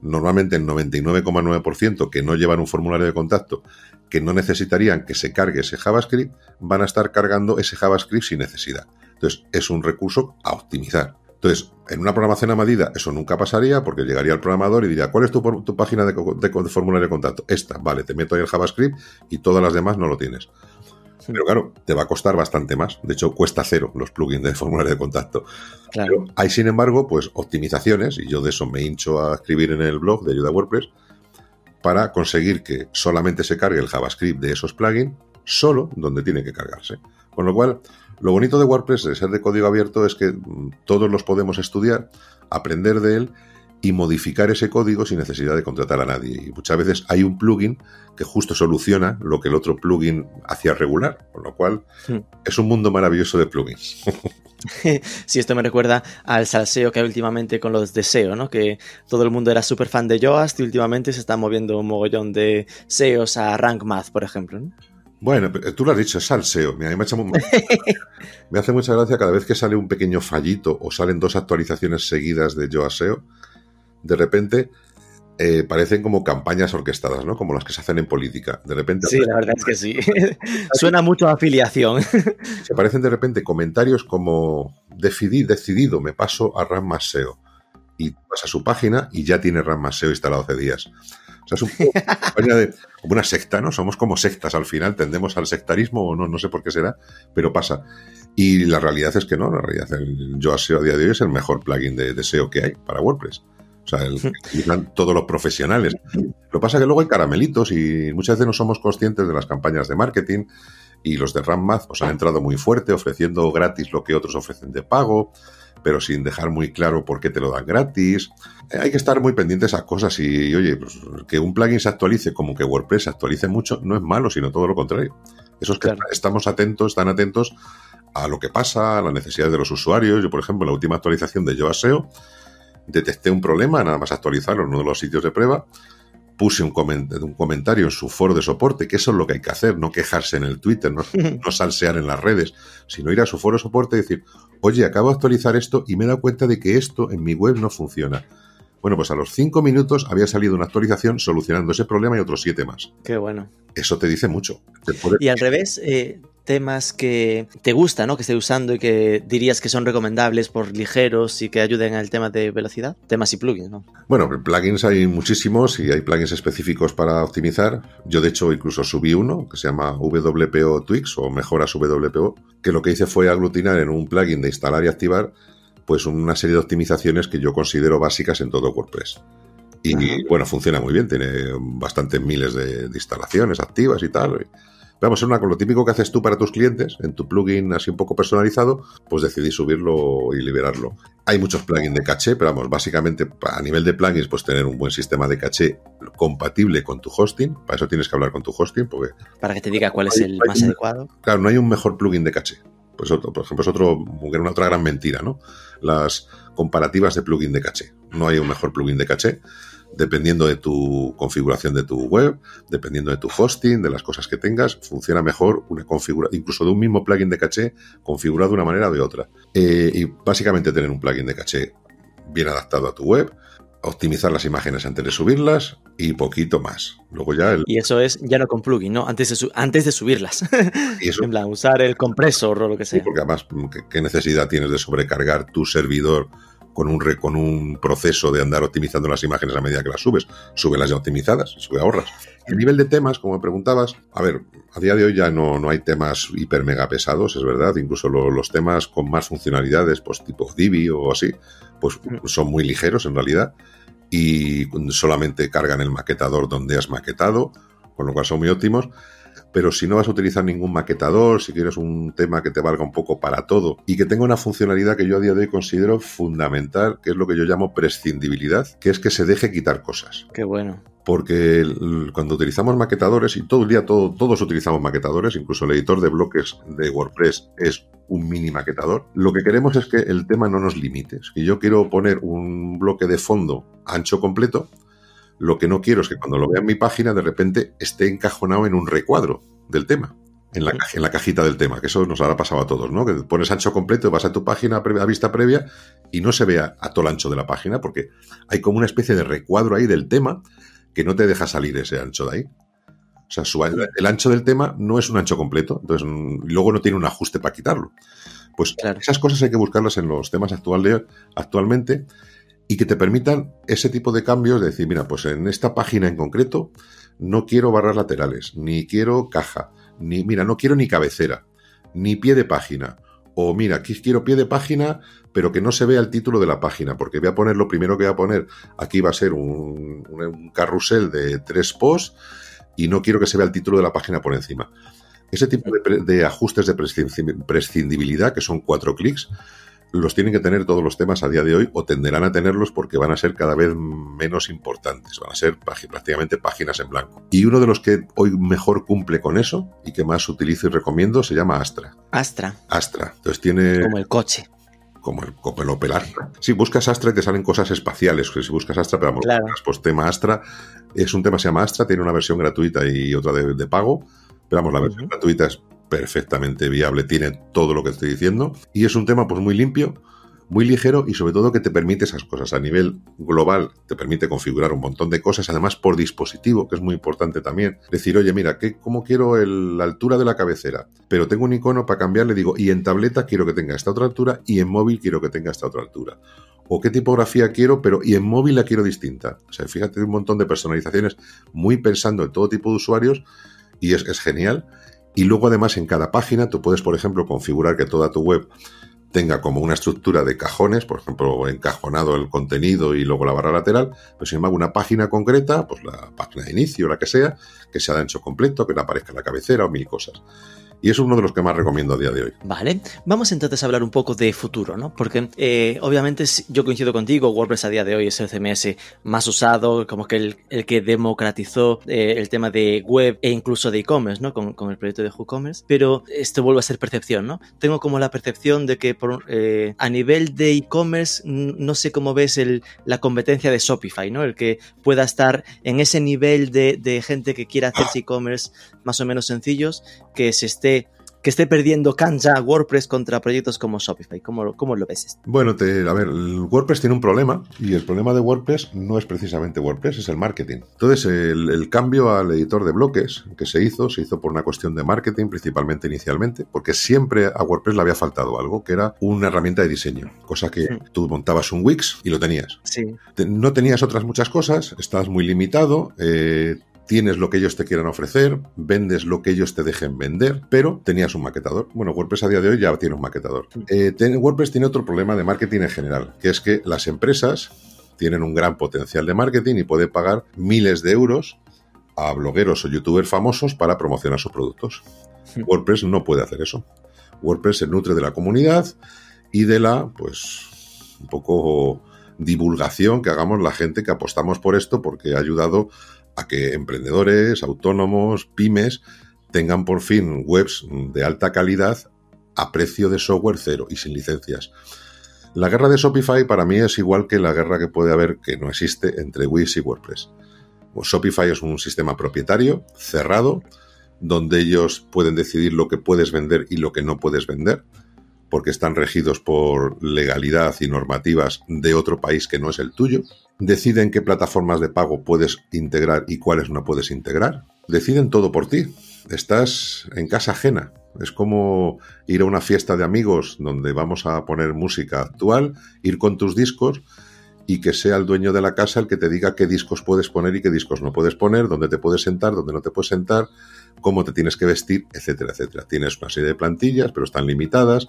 normalmente el 99,9% que no llevan un formulario de contacto, que no necesitarían que se cargue ese JavaScript, van a estar cargando ese JavaScript sin necesidad. Entonces, es un recurso a optimizar. Entonces, en una programación a medida eso nunca pasaría porque llegaría el programador y diría, ¿cuál es tu, página de, formulario de contacto? Esta, vale, te meto ahí el JavaScript y todas las demás no lo tienes. Pero claro, te va a costar bastante más. De hecho, cuesta cero los plugins de formulario de contacto. Pero hay, sin embargo, pues optimizaciones, y yo de eso me hincho a escribir en el blog de ayuda a WordPress, para conseguir que solamente se cargue el JavaScript de esos plugins solo donde tiene que cargarse. Con lo cual, lo bonito de WordPress, de ser de código abierto, es que mm, todos los podemos estudiar, aprender de él y modificar ese código sin necesidad de contratar a nadie. Y muchas veces hay un plugin que justo soluciona lo que el otro plugin hacía regular, con lo cual hmm. es un mundo maravilloso de plugins. sí, esto me recuerda al salseo que hay últimamente con los deseos, ¿no? Que todo el mundo era súper fan de Yoast y últimamente se está moviendo un mogollón de SEOs a Rank Math, por ejemplo. ¿no? Bueno, tú lo has dicho, es salseo. me, me hace mucha gracia cada vez que sale un pequeño fallito o salen dos actualizaciones seguidas de Yoast SEO, de repente eh, parecen como campañas orquestadas, ¿no? Como las que se hacen en política. De repente. Sí, la verdad es que sí. Suena mucho a afiliación. Se aparecen de repente comentarios como decidí, decidido, me paso a RAM más SEO. Y vas a su página y ya tiene RAM más SEO instalado hace días. O sea, es un poco de, como una secta, ¿no? Somos como sectas al final, tendemos al sectarismo o no, no sé por qué será, pero pasa. Y la realidad es que no, la realidad, el SEO a día de hoy es el mejor plugin de, SEO que hay para WordPress. O sea, el, utilizan todos los profesionales. Lo que pasa es que luego hay caramelitos y muchas veces no somos conscientes de las campañas de marketing y los de RAMMAZ os han entrado muy fuerte ofreciendo gratis lo que otros ofrecen de pago pero sin dejar muy claro por qué te lo dan gratis. Eh, hay que estar muy pendientes a cosas y, oye, pues, que un plugin se actualice como que WordPress se actualice mucho no es malo, sino todo lo contrario. Eso es que estamos atentos, están atentos a lo que pasa, a las necesidades de los usuarios. Yo, por ejemplo, en la última actualización de Yoast SEO, detecté un problema, nada más actualizarlo en uno de los sitios de prueba, puse un, un, comentario en su foro de soporte, que eso es lo que hay que hacer, no quejarse en el Twitter, no, no salsear en las redes, sino ir a su foro de soporte y decir, oye, acabo de actualizar esto y me he dado cuenta de que esto en mi web no funciona. Bueno, pues a los cinco minutos había salido una actualización solucionando ese problema y otros siete más. Qué bueno. Eso te dice mucho. Y al revés, eh, temas que te gustan, ¿no? Que esté usando y que dirías que son recomendables por ligeros y que ayuden al tema de velocidad. Temas y plugins, ¿no? Bueno, plugins hay muchísimos y hay plugins específicos para optimizar. Yo, de hecho, incluso subí uno que se llama WPO Twix o Mejoras WPO, que lo que hice fue aglutinar en un plugin de instalar y activar pues una serie de optimizaciones que yo considero básicas en todo WordPress. Y bueno, funciona muy bien, tiene bastantes miles de, de instalaciones activas y tal. Vamos, es una con lo típico que haces tú para tus clientes, en tu plugin así un poco personalizado, pues decidí subirlo y liberarlo. Hay muchos plugins de caché, pero vamos, básicamente a nivel de plugins, pues tener un buen sistema de caché compatible con tu hosting. Para eso tienes que hablar con tu hosting, porque... Para que te diga cuál es el más adecuado. Claro, no hay un mejor plugin de caché. Pues otro, por ejemplo, es otro, una otra gran mentira, ¿no? Las comparativas de plugin de caché. No hay un mejor plugin de caché dependiendo de tu configuración de tu web, dependiendo de tu hosting, de las cosas que tengas, funciona mejor una configuración, incluso de un mismo plugin de caché configurado de una manera o de otra. Eh, y básicamente tener un plugin de caché bien adaptado a tu web, optimizar las imágenes antes de subirlas y poquito más. Luego ya Y eso es ya no con plugin, ¿no? Antes de, antes de subirlas. Y eso, en plan, usar el compresor o lo que sea. porque además, ¿qué, necesidad tienes de sobrecargar tu servidor con un, con un proceso de andar optimizando las imágenes a medida que las subes. Sube las ya optimizadas, sube ahorras. El nivel de temas, como me preguntabas, a ver, a día de hoy ya no, no hay temas hiper mega pesados, es verdad. Incluso los temas con más funcionalidades, pues tipo Divi o así, pues son muy ligeros en realidad y solamente cargan el maquetador donde has maquetado, con lo cual son muy óptimos. Pero si no vas a utilizar ningún maquetador, si quieres un tema que te valga un poco para todo y que tenga una funcionalidad que yo a día de hoy considero fundamental, que es lo que yo llamo prescindibilidad, que es que se deje quitar cosas. Qué bueno porque cuando utilizamos maquetadores, y todo el día todos utilizamos maquetadores, incluso el editor de bloques de WordPress es un mini maquetador, lo que queremos es que el tema no nos limite. Si yo quiero poner un bloque de fondo ancho completo, lo que no quiero es que cuando lo vea en mi página de repente esté encajonado en un recuadro del tema. En la, en la cajita del tema, que eso nos habrá pasado a todos, ¿no? Que pones ancho completo, vas a tu página a vista previa y no se vea a todo el ancho de la página, porque hay como una especie de recuadro ahí del tema que no te deja salir ese ancho de ahí. O sea, el ancho del tema no es un ancho completo, entonces luego no tiene un ajuste para quitarlo. Pues esas cosas hay que buscarlas en los temas actuales, actualmente y que te permitan ese tipo de cambios de decir, mira, pues en esta página en concreto no quiero barras laterales, ni quiero caja, ni, mira, no quiero ni cabecera, ni pie de página. O mira, aquí quiero pie de página, pero que no se vea el título de la página, porque voy a poner lo primero que voy a poner, aquí va a ser un, carrusel de tres posts y no quiero que se vea el título de la página por encima. Ese tipo de, de ajustes de prescindibilidad, que son cuatro clics, los tienen que tener todos los temas a día de hoy o tenderán a tenerlos porque van a ser cada vez menos importantes, van a ser prácticamente páginas en blanco. Y uno de los que hoy mejor cumple con eso y que más utilizo y recomiendo se llama Astra. Astra. Astra. Entonces tiene... Como el coche como el Opel Astra. Si buscas Astra y te salen cosas espaciales. Si buscas Astra, pero vamos, pues tema Astra. Es un tema que se llama Astra, tiene una versión gratuita y otra de, pago. Pero vamos, la versión gratuita es perfectamente viable, tiene todo lo que estoy diciendo y es un tema pues muy limpio, muy ligero y sobre todo que te permite esas cosas. A nivel global te permite configurar un montón de cosas, además por dispositivo, que es muy importante también. Decir, oye, mira, ¿qué, ¿cómo quiero la altura de la cabecera? Pero tengo un icono para cambiarle, digo, y en tableta quiero que tenga esta otra altura y en móvil quiero que tenga esta otra altura. O qué tipografía quiero, pero y en móvil la quiero distinta. O sea, fíjate, un montón de personalizaciones muy pensando en todo tipo de usuarios y es, es genial. Y luego además en cada página tú puedes, por ejemplo, configurar que toda tu web tenga como una estructura de cajones, por ejemplo, encajonado el contenido y luego la barra lateral, pero sin embargo una página concreta, pues la página de inicio, la que sea, que sea de ancho completo, que no aparezca la cabecera o mil cosas. Y es uno de los que más recomiendo a día de hoy. Vale, vamos entonces a hablar un poco de futuro, ¿no? Porque eh, obviamente yo coincido contigo, WordPress a día de hoy es el CMS más usado, como que el, que democratizó eh, el tema de web e incluso de e-commerce, ¿no? Con, el proyecto de WooCommerce, pero esto vuelve a ser percepción, ¿no? Tengo como la percepción de que eh, a nivel de e-commerce no sé cómo ves el, la competencia de Shopify, ¿no? El que pueda estar en ese nivel de, de gente que quiera hacer e-commerce más o menos sencillos, que se esté que esté perdiendo cancha WordPress contra proyectos como Shopify. ¿Cómo, cómo lo ves? Bueno, te, a ver, WordPress tiene un problema y el problema de WordPress no es precisamente WordPress, es el marketing. Entonces, el, cambio al editor de bloques que se hizo, se hizo por una cuestión de marketing principalmente inicialmente, porque siempre a WordPress le había faltado algo, que era una herramienta de diseño, cosa que tú montabas un Wix y lo tenías. Sí. No tenías otras muchas cosas, estabas muy limitado, eh, tienes lo que ellos te quieran ofrecer, vendes lo que ellos te dejen vender, pero tenías un maquetador. Bueno, WordPress a día de hoy ya tiene un maquetador. Eh, WordPress tiene otro problema de marketing en general, que es que las empresas tienen un gran potencial de marketing y pueden pagar miles de euros a blogueros o youtubers famosos para promocionar sus productos. WordPress no puede hacer eso. WordPress se nutre de la comunidad y de la, pues, un poco divulgación que hagamos la gente que apostamos por esto porque ha ayudado a que emprendedores, autónomos, pymes tengan por fin webs de alta calidad a precio de software cero y sin licencias. La guerra de Shopify para mí es igual que la guerra que puede haber, que no existe, entre Wix y WordPress. Pues Shopify es un sistema propietario, cerrado, donde ellos pueden decidir lo que puedes vender y lo que no puedes vender, porque están regidos por legalidad y normativas de otro país que no es el tuyo deciden qué plataformas de pago puedes integrar y cuáles no puedes integrar. Deciden todo por ti. Estás en casa ajena. Es como ir a una fiesta de amigos donde vamos a poner música actual, ir con tus discos y que sea el dueño de la casa el que te diga qué discos puedes poner y qué discos no puedes poner, dónde te puedes sentar, dónde no te puedes sentar, cómo te tienes que vestir, etcétera, etcétera. Tienes una serie de plantillas, pero están limitadas,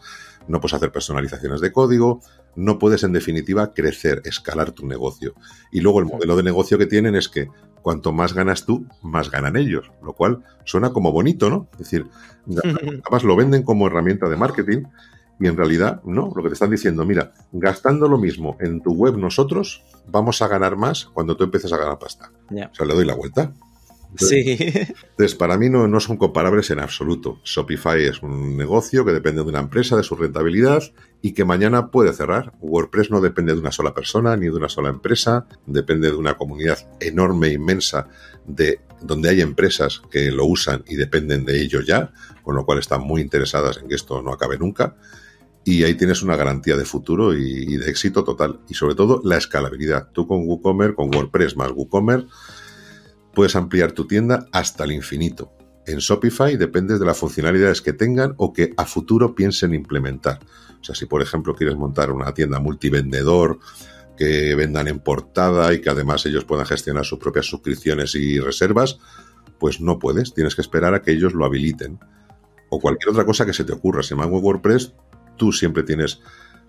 no puedes hacer personalizaciones de código, no puedes en definitiva crecer, escalar tu negocio. Y luego el modelo de negocio que tienen es que cuanto más ganas tú, más ganan ellos, lo cual suena como bonito, ¿no? Es decir, además lo venden como herramienta de marketing y en realidad no, lo que te están diciendo, mira, gastando lo mismo en tu web nosotros, vamos a ganar más cuando tú empieces a ganar pasta. O sea, le doy la vuelta. Sí. Entonces, para mí no, no son comparables en absoluto. Shopify es un negocio que depende de una empresa, de su rentabilidad y que mañana puede cerrar. WordPress no depende de una sola persona ni de una sola empresa, depende de una comunidad enorme, inmensa, de donde hay empresas que lo usan y dependen de ello ya, con lo cual están muy interesadas en que esto no acabe nunca. Y ahí tienes una garantía de futuro y, y de éxito total. Y sobre todo la escalabilidad. Tú con WooCommerce, con WordPress más WooCommerce, puedes ampliar tu tienda hasta el infinito. En Shopify dependes de las funcionalidades que tengan o que a futuro piensen implementar. O sea, si por ejemplo quieres montar una tienda multivendedor, que vendan en portada y que además ellos puedan gestionar sus propias suscripciones y reservas, pues no puedes, tienes que esperar a que ellos lo habiliten. O cualquier otra cosa que se te ocurra. Si en WordPress, tú siempre tienes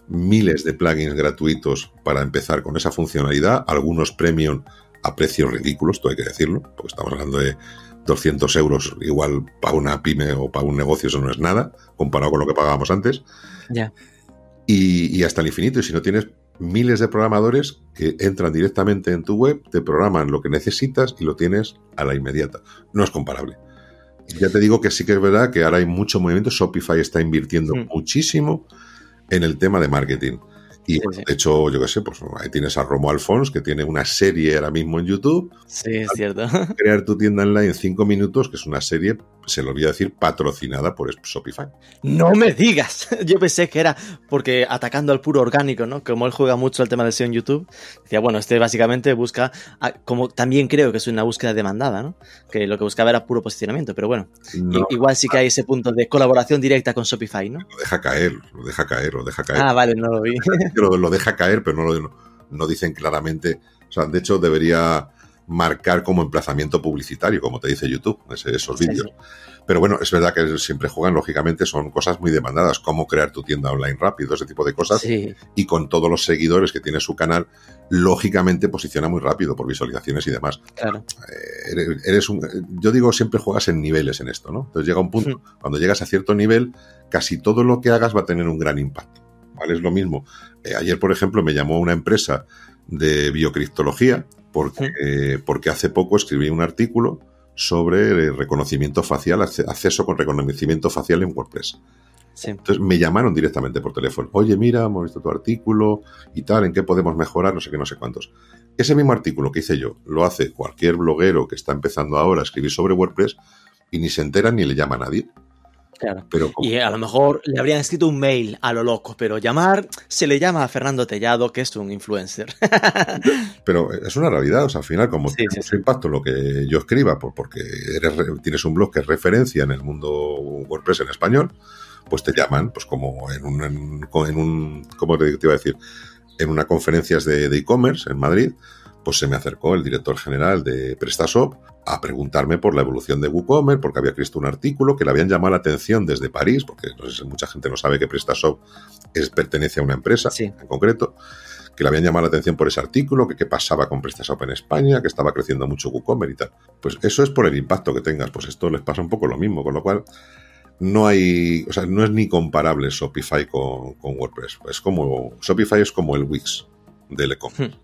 miles de plugins gratuitos para empezar con esa funcionalidad, algunos premium a precios ridículos, todo hay que decirlo, porque estamos hablando de 200 euros, igual para una pyme o para un negocio, eso no es nada, comparado con lo que pagábamos antes. Ya. Y, y hasta el infinito. Y si no tienes miles de programadores que entran directamente en tu web, te programan lo que necesitas y lo tienes a la inmediata. No es comparable. Ya te digo que sí que es verdad que ahora hay mucho movimiento. Shopify está invirtiendo Mm. muchísimo en el tema de marketing. Y Sí, sí. de hecho, yo qué sé, pues ahí tienes a Romo Alfons, que tiene una serie ahora mismo en YouTube, Sí, es cierto. Crear tu tienda online en 5 minutos, que es una serie, se lo olvida decir, patrocinada por Shopify. No me digas. Yo pensé que era porque atacando al puro orgánico, ¿no? Como él juega mucho el tema del SEO en YouTube, decía, bueno, este básicamente busca, a- como también creo que es una búsqueda demandada, ¿no? Que lo que buscaba era puro posicionamiento, pero bueno, No, igual sí que hay ese punto de colaboración directa con Shopify, ¿no? lo deja caer, lo deja caer, lo deja caer. Ah, vale, no lo vi. lo, lo deja caer, pero no lo no dicen claramente. O sea, de hecho, debería marcar como emplazamiento publicitario, como te dice YouTube, esos Sí, vídeos. Pero bueno, es verdad que siempre juegan, lógicamente, son cosas muy demandadas, cómo crear tu tienda online rápido, ese tipo de cosas. Sí, Y con todos los seguidores que tiene su canal, lógicamente posiciona muy rápido por visualizaciones y demás. claro. Eh, eres, un, yo digo, siempre juegas en niveles en esto, ¿no? Entonces llega un punto, cuando llegas a cierto nivel, casi todo lo que hagas va a tener un gran impacto. ¿Vale? Es lo mismo. Eh, ayer, por ejemplo, me llamó una empresa de biocristología porque, eh, porque hace poco escribí un artículo sobre eh, reconocimiento facial, acce- acceso con reconocimiento facial en WordPress. Sí. Entonces me llamaron directamente por teléfono. Oye, mira, hemos visto tu artículo y tal, ¿en qué podemos mejorar? No sé qué, no sé cuántos. Ese mismo artículo que hice yo lo hace cualquier bloguero que está empezando ahora a escribir sobre WordPress y ni se entera ni le llama a nadie. Claro. Pero como- Y a lo mejor le habrían escrito un mail a lo loco, pero llamar se le llama a Fernando Tellado, que es un influencer. Pero es una realidad, o sea, al final, como Sí, tiene sí, mucho impacto lo que yo escriba, por- porque eres re- tienes un blog que es referencia en el mundo WordPress en español, pues te llaman, pues como en un, en, un ¿cómo te, iba a decir? En una conferencias de de e-commerce en Madrid, pues se me acercó el director general de PrestaShop a preguntarme por la evolución de WooCommerce, porque había visto un artículo que le habían llamado la atención desde París, porque no sé si mucha gente no sabe que PrestaShop es, pertenece a una empresa Sí. en concreto, que le habían llamado la atención por ese artículo, que qué pasaba con PrestaShop en España, que estaba creciendo mucho WooCommerce y tal. Pues eso es por el impacto que tengas, pues esto les pasa un poco lo mismo, con lo cual no hay, o sea, no es ni comparable Shopify con, con WordPress. Es como, Shopify es como el Wix del e-commerce. Hmm.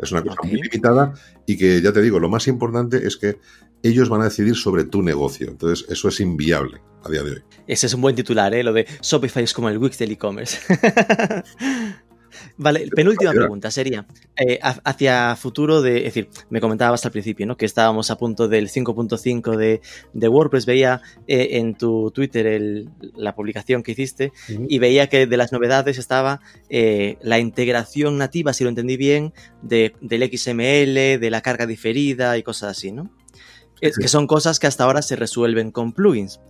Es una cosa muy limitada y que ya te digo, lo más importante es que ellos van a decidir sobre tu negocio. Entonces, eso es inviable a día de hoy. Ese es un buen titular, ¿eh? Lo de Shopify es como el Wix del e-commerce. vale, penúltima pregunta sería, eh, ha- hacia futuro de, es decir, me comentabas al principio, ¿no? Que estábamos a punto del 5.5 de, de WordPress, veía eh, en tu Twitter el- la publicación que hiciste y veía que de las novedades estaba eh, la integración nativa, si lo entendí bien, de, del XML, de la carga diferida y cosas así, ¿no? Sí. Que son cosas que hasta ahora se resuelven con plugins.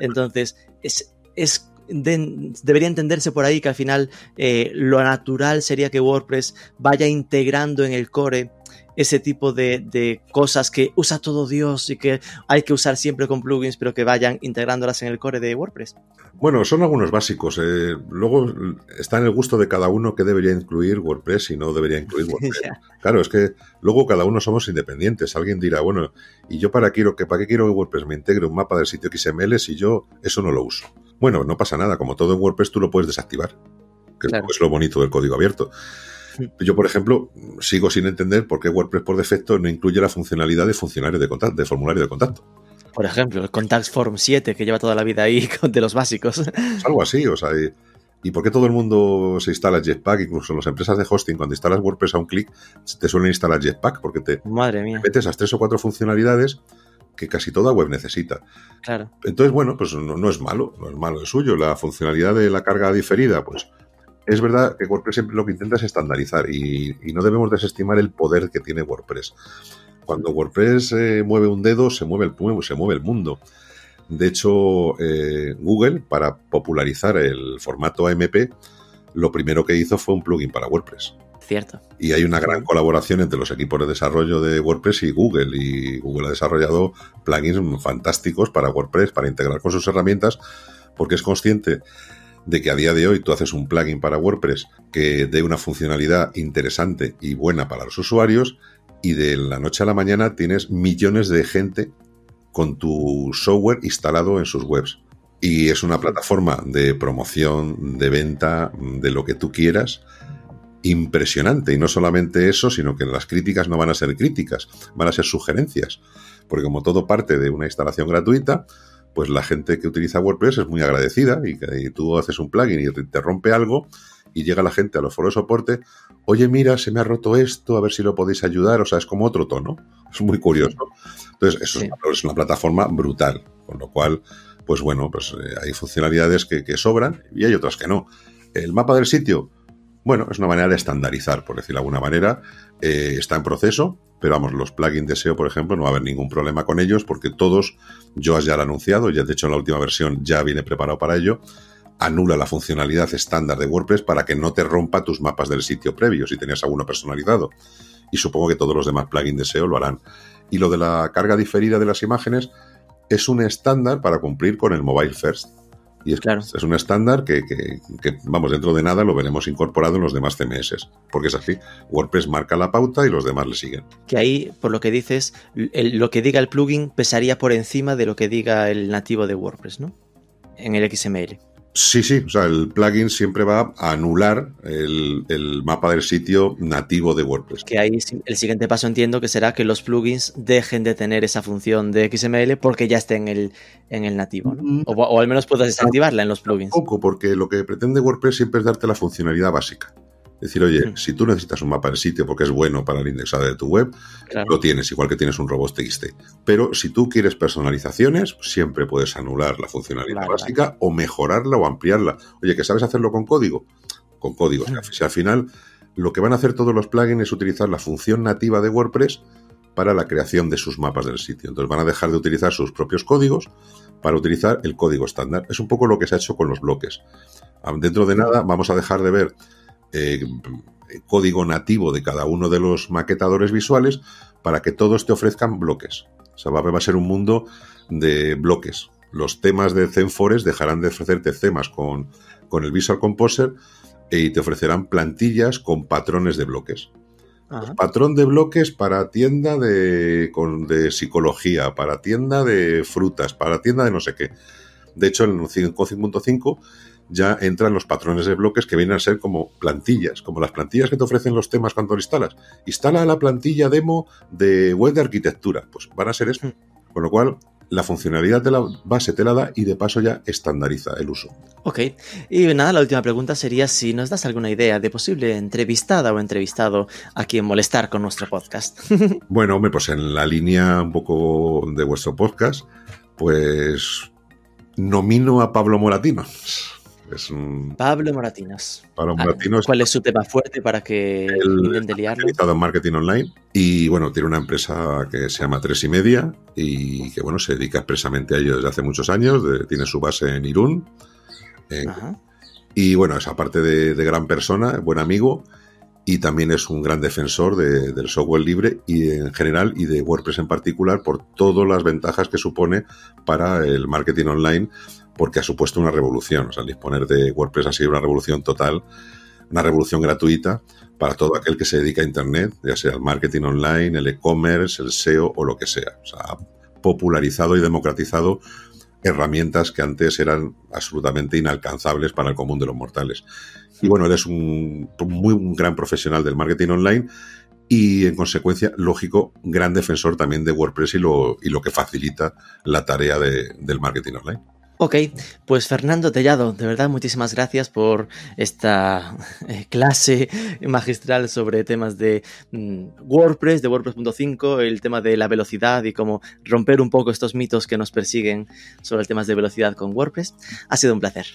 Entonces, es, es debería entenderse por ahí que al final eh, lo natural sería que WordPress vaya integrando en el core ese tipo de, cosas que usa todo Dios y que hay que usar siempre con plugins, pero que vayan integrándolas en el core de WordPress? Bueno, son algunos básicos. Eh. Luego está en el gusto de cada uno que debería incluir WordPress y no debería incluir WordPress. Claro, es que luego cada uno somos independientes. Alguien dirá, bueno, ¿y yo para, quiero, que, para qué quiero que WordPress me integre un mapa del sitio XML si yo eso no lo uso? Bueno, no pasa nada. Como todo en WordPress tú lo puedes desactivar, que es lo bonito del código abierto. Yo, por ejemplo, sigo sin entender por qué WordPress por defecto no incluye la funcionalidad de funcionario de contacto, de formulario de contacto. Por ejemplo, el Contact Form 7, que lleva toda la vida ahí de los básicos. algo así, o sea, y, por qué todo el mundo se instala Jetpack? Incluso en las empresas de hosting, cuando instalas WordPress a un clic, te suelen instalar Jetpack porque te, Madre mía. metes esas tres o cuatro funcionalidades que casi toda web necesita. Claro. Entonces, bueno, pues no, no, es malo, no es malo es suyo. La funcionalidad de la carga diferida, pues es verdad que WordPress siempre lo que intenta es estandarizar y, no debemos desestimar el poder que tiene WordPress. Cuando WordPress eh, mueve un dedo, se mueve el, se mueve el mundo. De hecho, eh, Google, para popularizar el formato AMP, lo primero que hizo fue un plugin para WordPress. Cierto. Y hay una gran colaboración entre los equipos de desarrollo de WordPress y Google. Y Google ha desarrollado plugins fantásticos para WordPress, para integrar con sus herramientas, porque es consciente de que a día de hoy tú haces un plugin para WordPress que dé una funcionalidad interesante y buena para los usuarios y de la noche a la mañana tienes millones de gente con tu software instalado en sus webs. Y es una plataforma de promoción, de venta, de lo que tú quieras, impresionante. Y no solamente eso, sino que las críticas no van a ser críticas, van a ser sugerencias. Porque como todo parte de una instalación gratuita, pues la gente que utiliza WordPress es muy agradecida y, que tú haces un plugin y te, rompe algo y llega la gente a los foros de soporte, oye, mira, se me ha roto esto, a ver si lo podéis ayudar, o sea, es como otro tono, es muy curioso. Entonces, eso es, una, plataforma brutal, con lo cual, pues bueno, pues eh, hay funcionalidades que, que sobran y hay otras que no. El mapa del sitio, bueno, es una manera de estandarizar, por decirlo de alguna manera. Eh, está en proceso, pero vamos, los plugins de SEO, por ejemplo, no va a haber ningún problema con ellos porque todos, yo ya lo anunciado, ya de hecho en la última versión ya viene preparado para ello, anula la funcionalidad estándar de WordPress para que no te rompa tus mapas del sitio previo si tenías alguno personalizado. Y supongo que todos los demás plugins de SEO lo harán. Y lo de la carga diferida de las imágenes es un estándar para cumplir con el Mobile First. Y es, claro. es un estándar que, vamos, dentro de nada lo veremos incorporado en los demás CMS, porque es así. WordPress marca la pauta y los demás le siguen. Que ahí, por lo que dices, lo que diga el plugin pesaría por encima de lo que diga el nativo de WordPress, ¿no? En el XML. Sí, sí, o sea, el plugin siempre va a anular el, mapa del sitio nativo de WordPress. Que ahí el siguiente paso entiendo que será que los plugins dejen de tener esa función de XML porque ya esté en el, en el nativo, ¿no? Mm. o, al menos puedas desactivarla en los plugins. Poco, porque lo que pretende WordPress siempre es darte la funcionalidad básica. Decir, oye, si tú necesitas un mapa del sitio porque es bueno para el indexado de tu web, lo tienes, igual que tienes un robot TXT. Pero si tú quieres personalizaciones, siempre puedes anular la funcionalidad básica o mejorarla o ampliarla. Oye, ¿que sabes hacerlo con código? Con código. Si al final lo que van a hacer todos los plugins es utilizar la función nativa de WordPress para la creación de sus mapas del sitio. Entonces van a dejar de utilizar sus propios códigos para utilizar el código estándar. Es un poco lo que se ha hecho con los bloques. Dentro de nada vamos a dejar de ver eh, código nativo de cada uno de los maquetadores visuales para que todos te ofrezcan bloques. O sea, va, a ser un mundo de bloques. Los temas de Zenfores dejarán de ofrecerte temas con, con el Visual Composer y te ofrecerán plantillas con patrones de bloques. patrón de bloques para tienda de, con, de psicología, para tienda de frutas, para tienda de no sé qué. De hecho, en 5.5 ya entran los patrones de bloques que vienen a ser como plantillas, como las plantillas que te ofrecen los temas cuando lo instalas. Instala la plantilla demo de web de arquitectura. Pues van a ser eso. Hmm. Con lo cual, la funcionalidad de la base te la da y de paso ya estandariza el uso. Ok, y nada, la última pregunta sería si nos das alguna idea de posible entrevistada o entrevistado a quien molestar con nuestro podcast. bueno, hombre, pues en la línea un poco de vuestro podcast, pues nomino a Pablo Moratino. Es Pablo Moratinos. Pablo ah, Moratinos. ¿Cuál es su tema fuerte para que intente liarlo? en marketing online y bueno, tiene una empresa que se llama Tres y Media y que bueno, se dedica expresamente a ello desde hace muchos años. tiene su base en Irún y bueno, es aparte de, de, gran persona, buen amigo, y también es un gran defensor de, del software libre y en general y de WordPress en particular por todas las ventajas que supone para el marketing online, porque ha supuesto una revolución. O sea, el disponer de WordPress ha sido una revolución total, una revolución gratuita para todo aquel que se dedica a Internet, ya sea el marketing online, el e-commerce, el SEO o lo que sea. O sea, ha popularizado y democratizado herramientas que antes eran absolutamente inalcanzables para el común de los mortales. Y bueno, él es un muy gran profesional del marketing online y en consecuencia, lógico, gran defensor también de WordPress y lo, y lo que facilita la tarea de, del marketing online. Ok, pues Fernando Tellado, de verdad muchísimas gracias por esta eh, clase magistral sobre temas de mm, WordPress, de WordPress.5, el tema de la velocidad y cómo romper un poco estos mitos que nos persiguen sobre el tema de velocidad con WordPress. Ha sido un placer.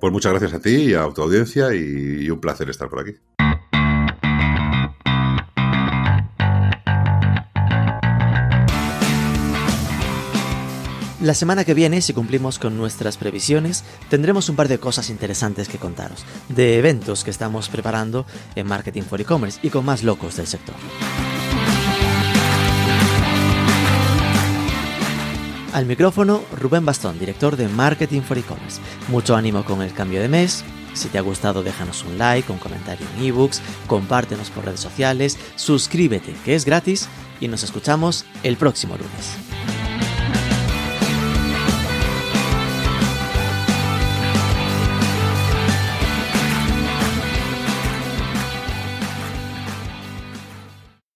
Pues muchas gracias a ti y a tu audiencia y un placer estar por aquí. La semana que viene, si cumplimos con nuestras previsiones, tendremos un par de cosas interesantes que contaros, de eventos que estamos preparando en Marketing for E-Commerce y con más locos del sector. Al micrófono, Rubén Bastón, director de Marketing for E-Commerce. Mucho ánimo con el cambio de mes. Si te ha gustado, déjanos un like, un comentario en ebooks, compártenos por redes sociales, suscríbete, que es gratis, y nos escuchamos el próximo lunes.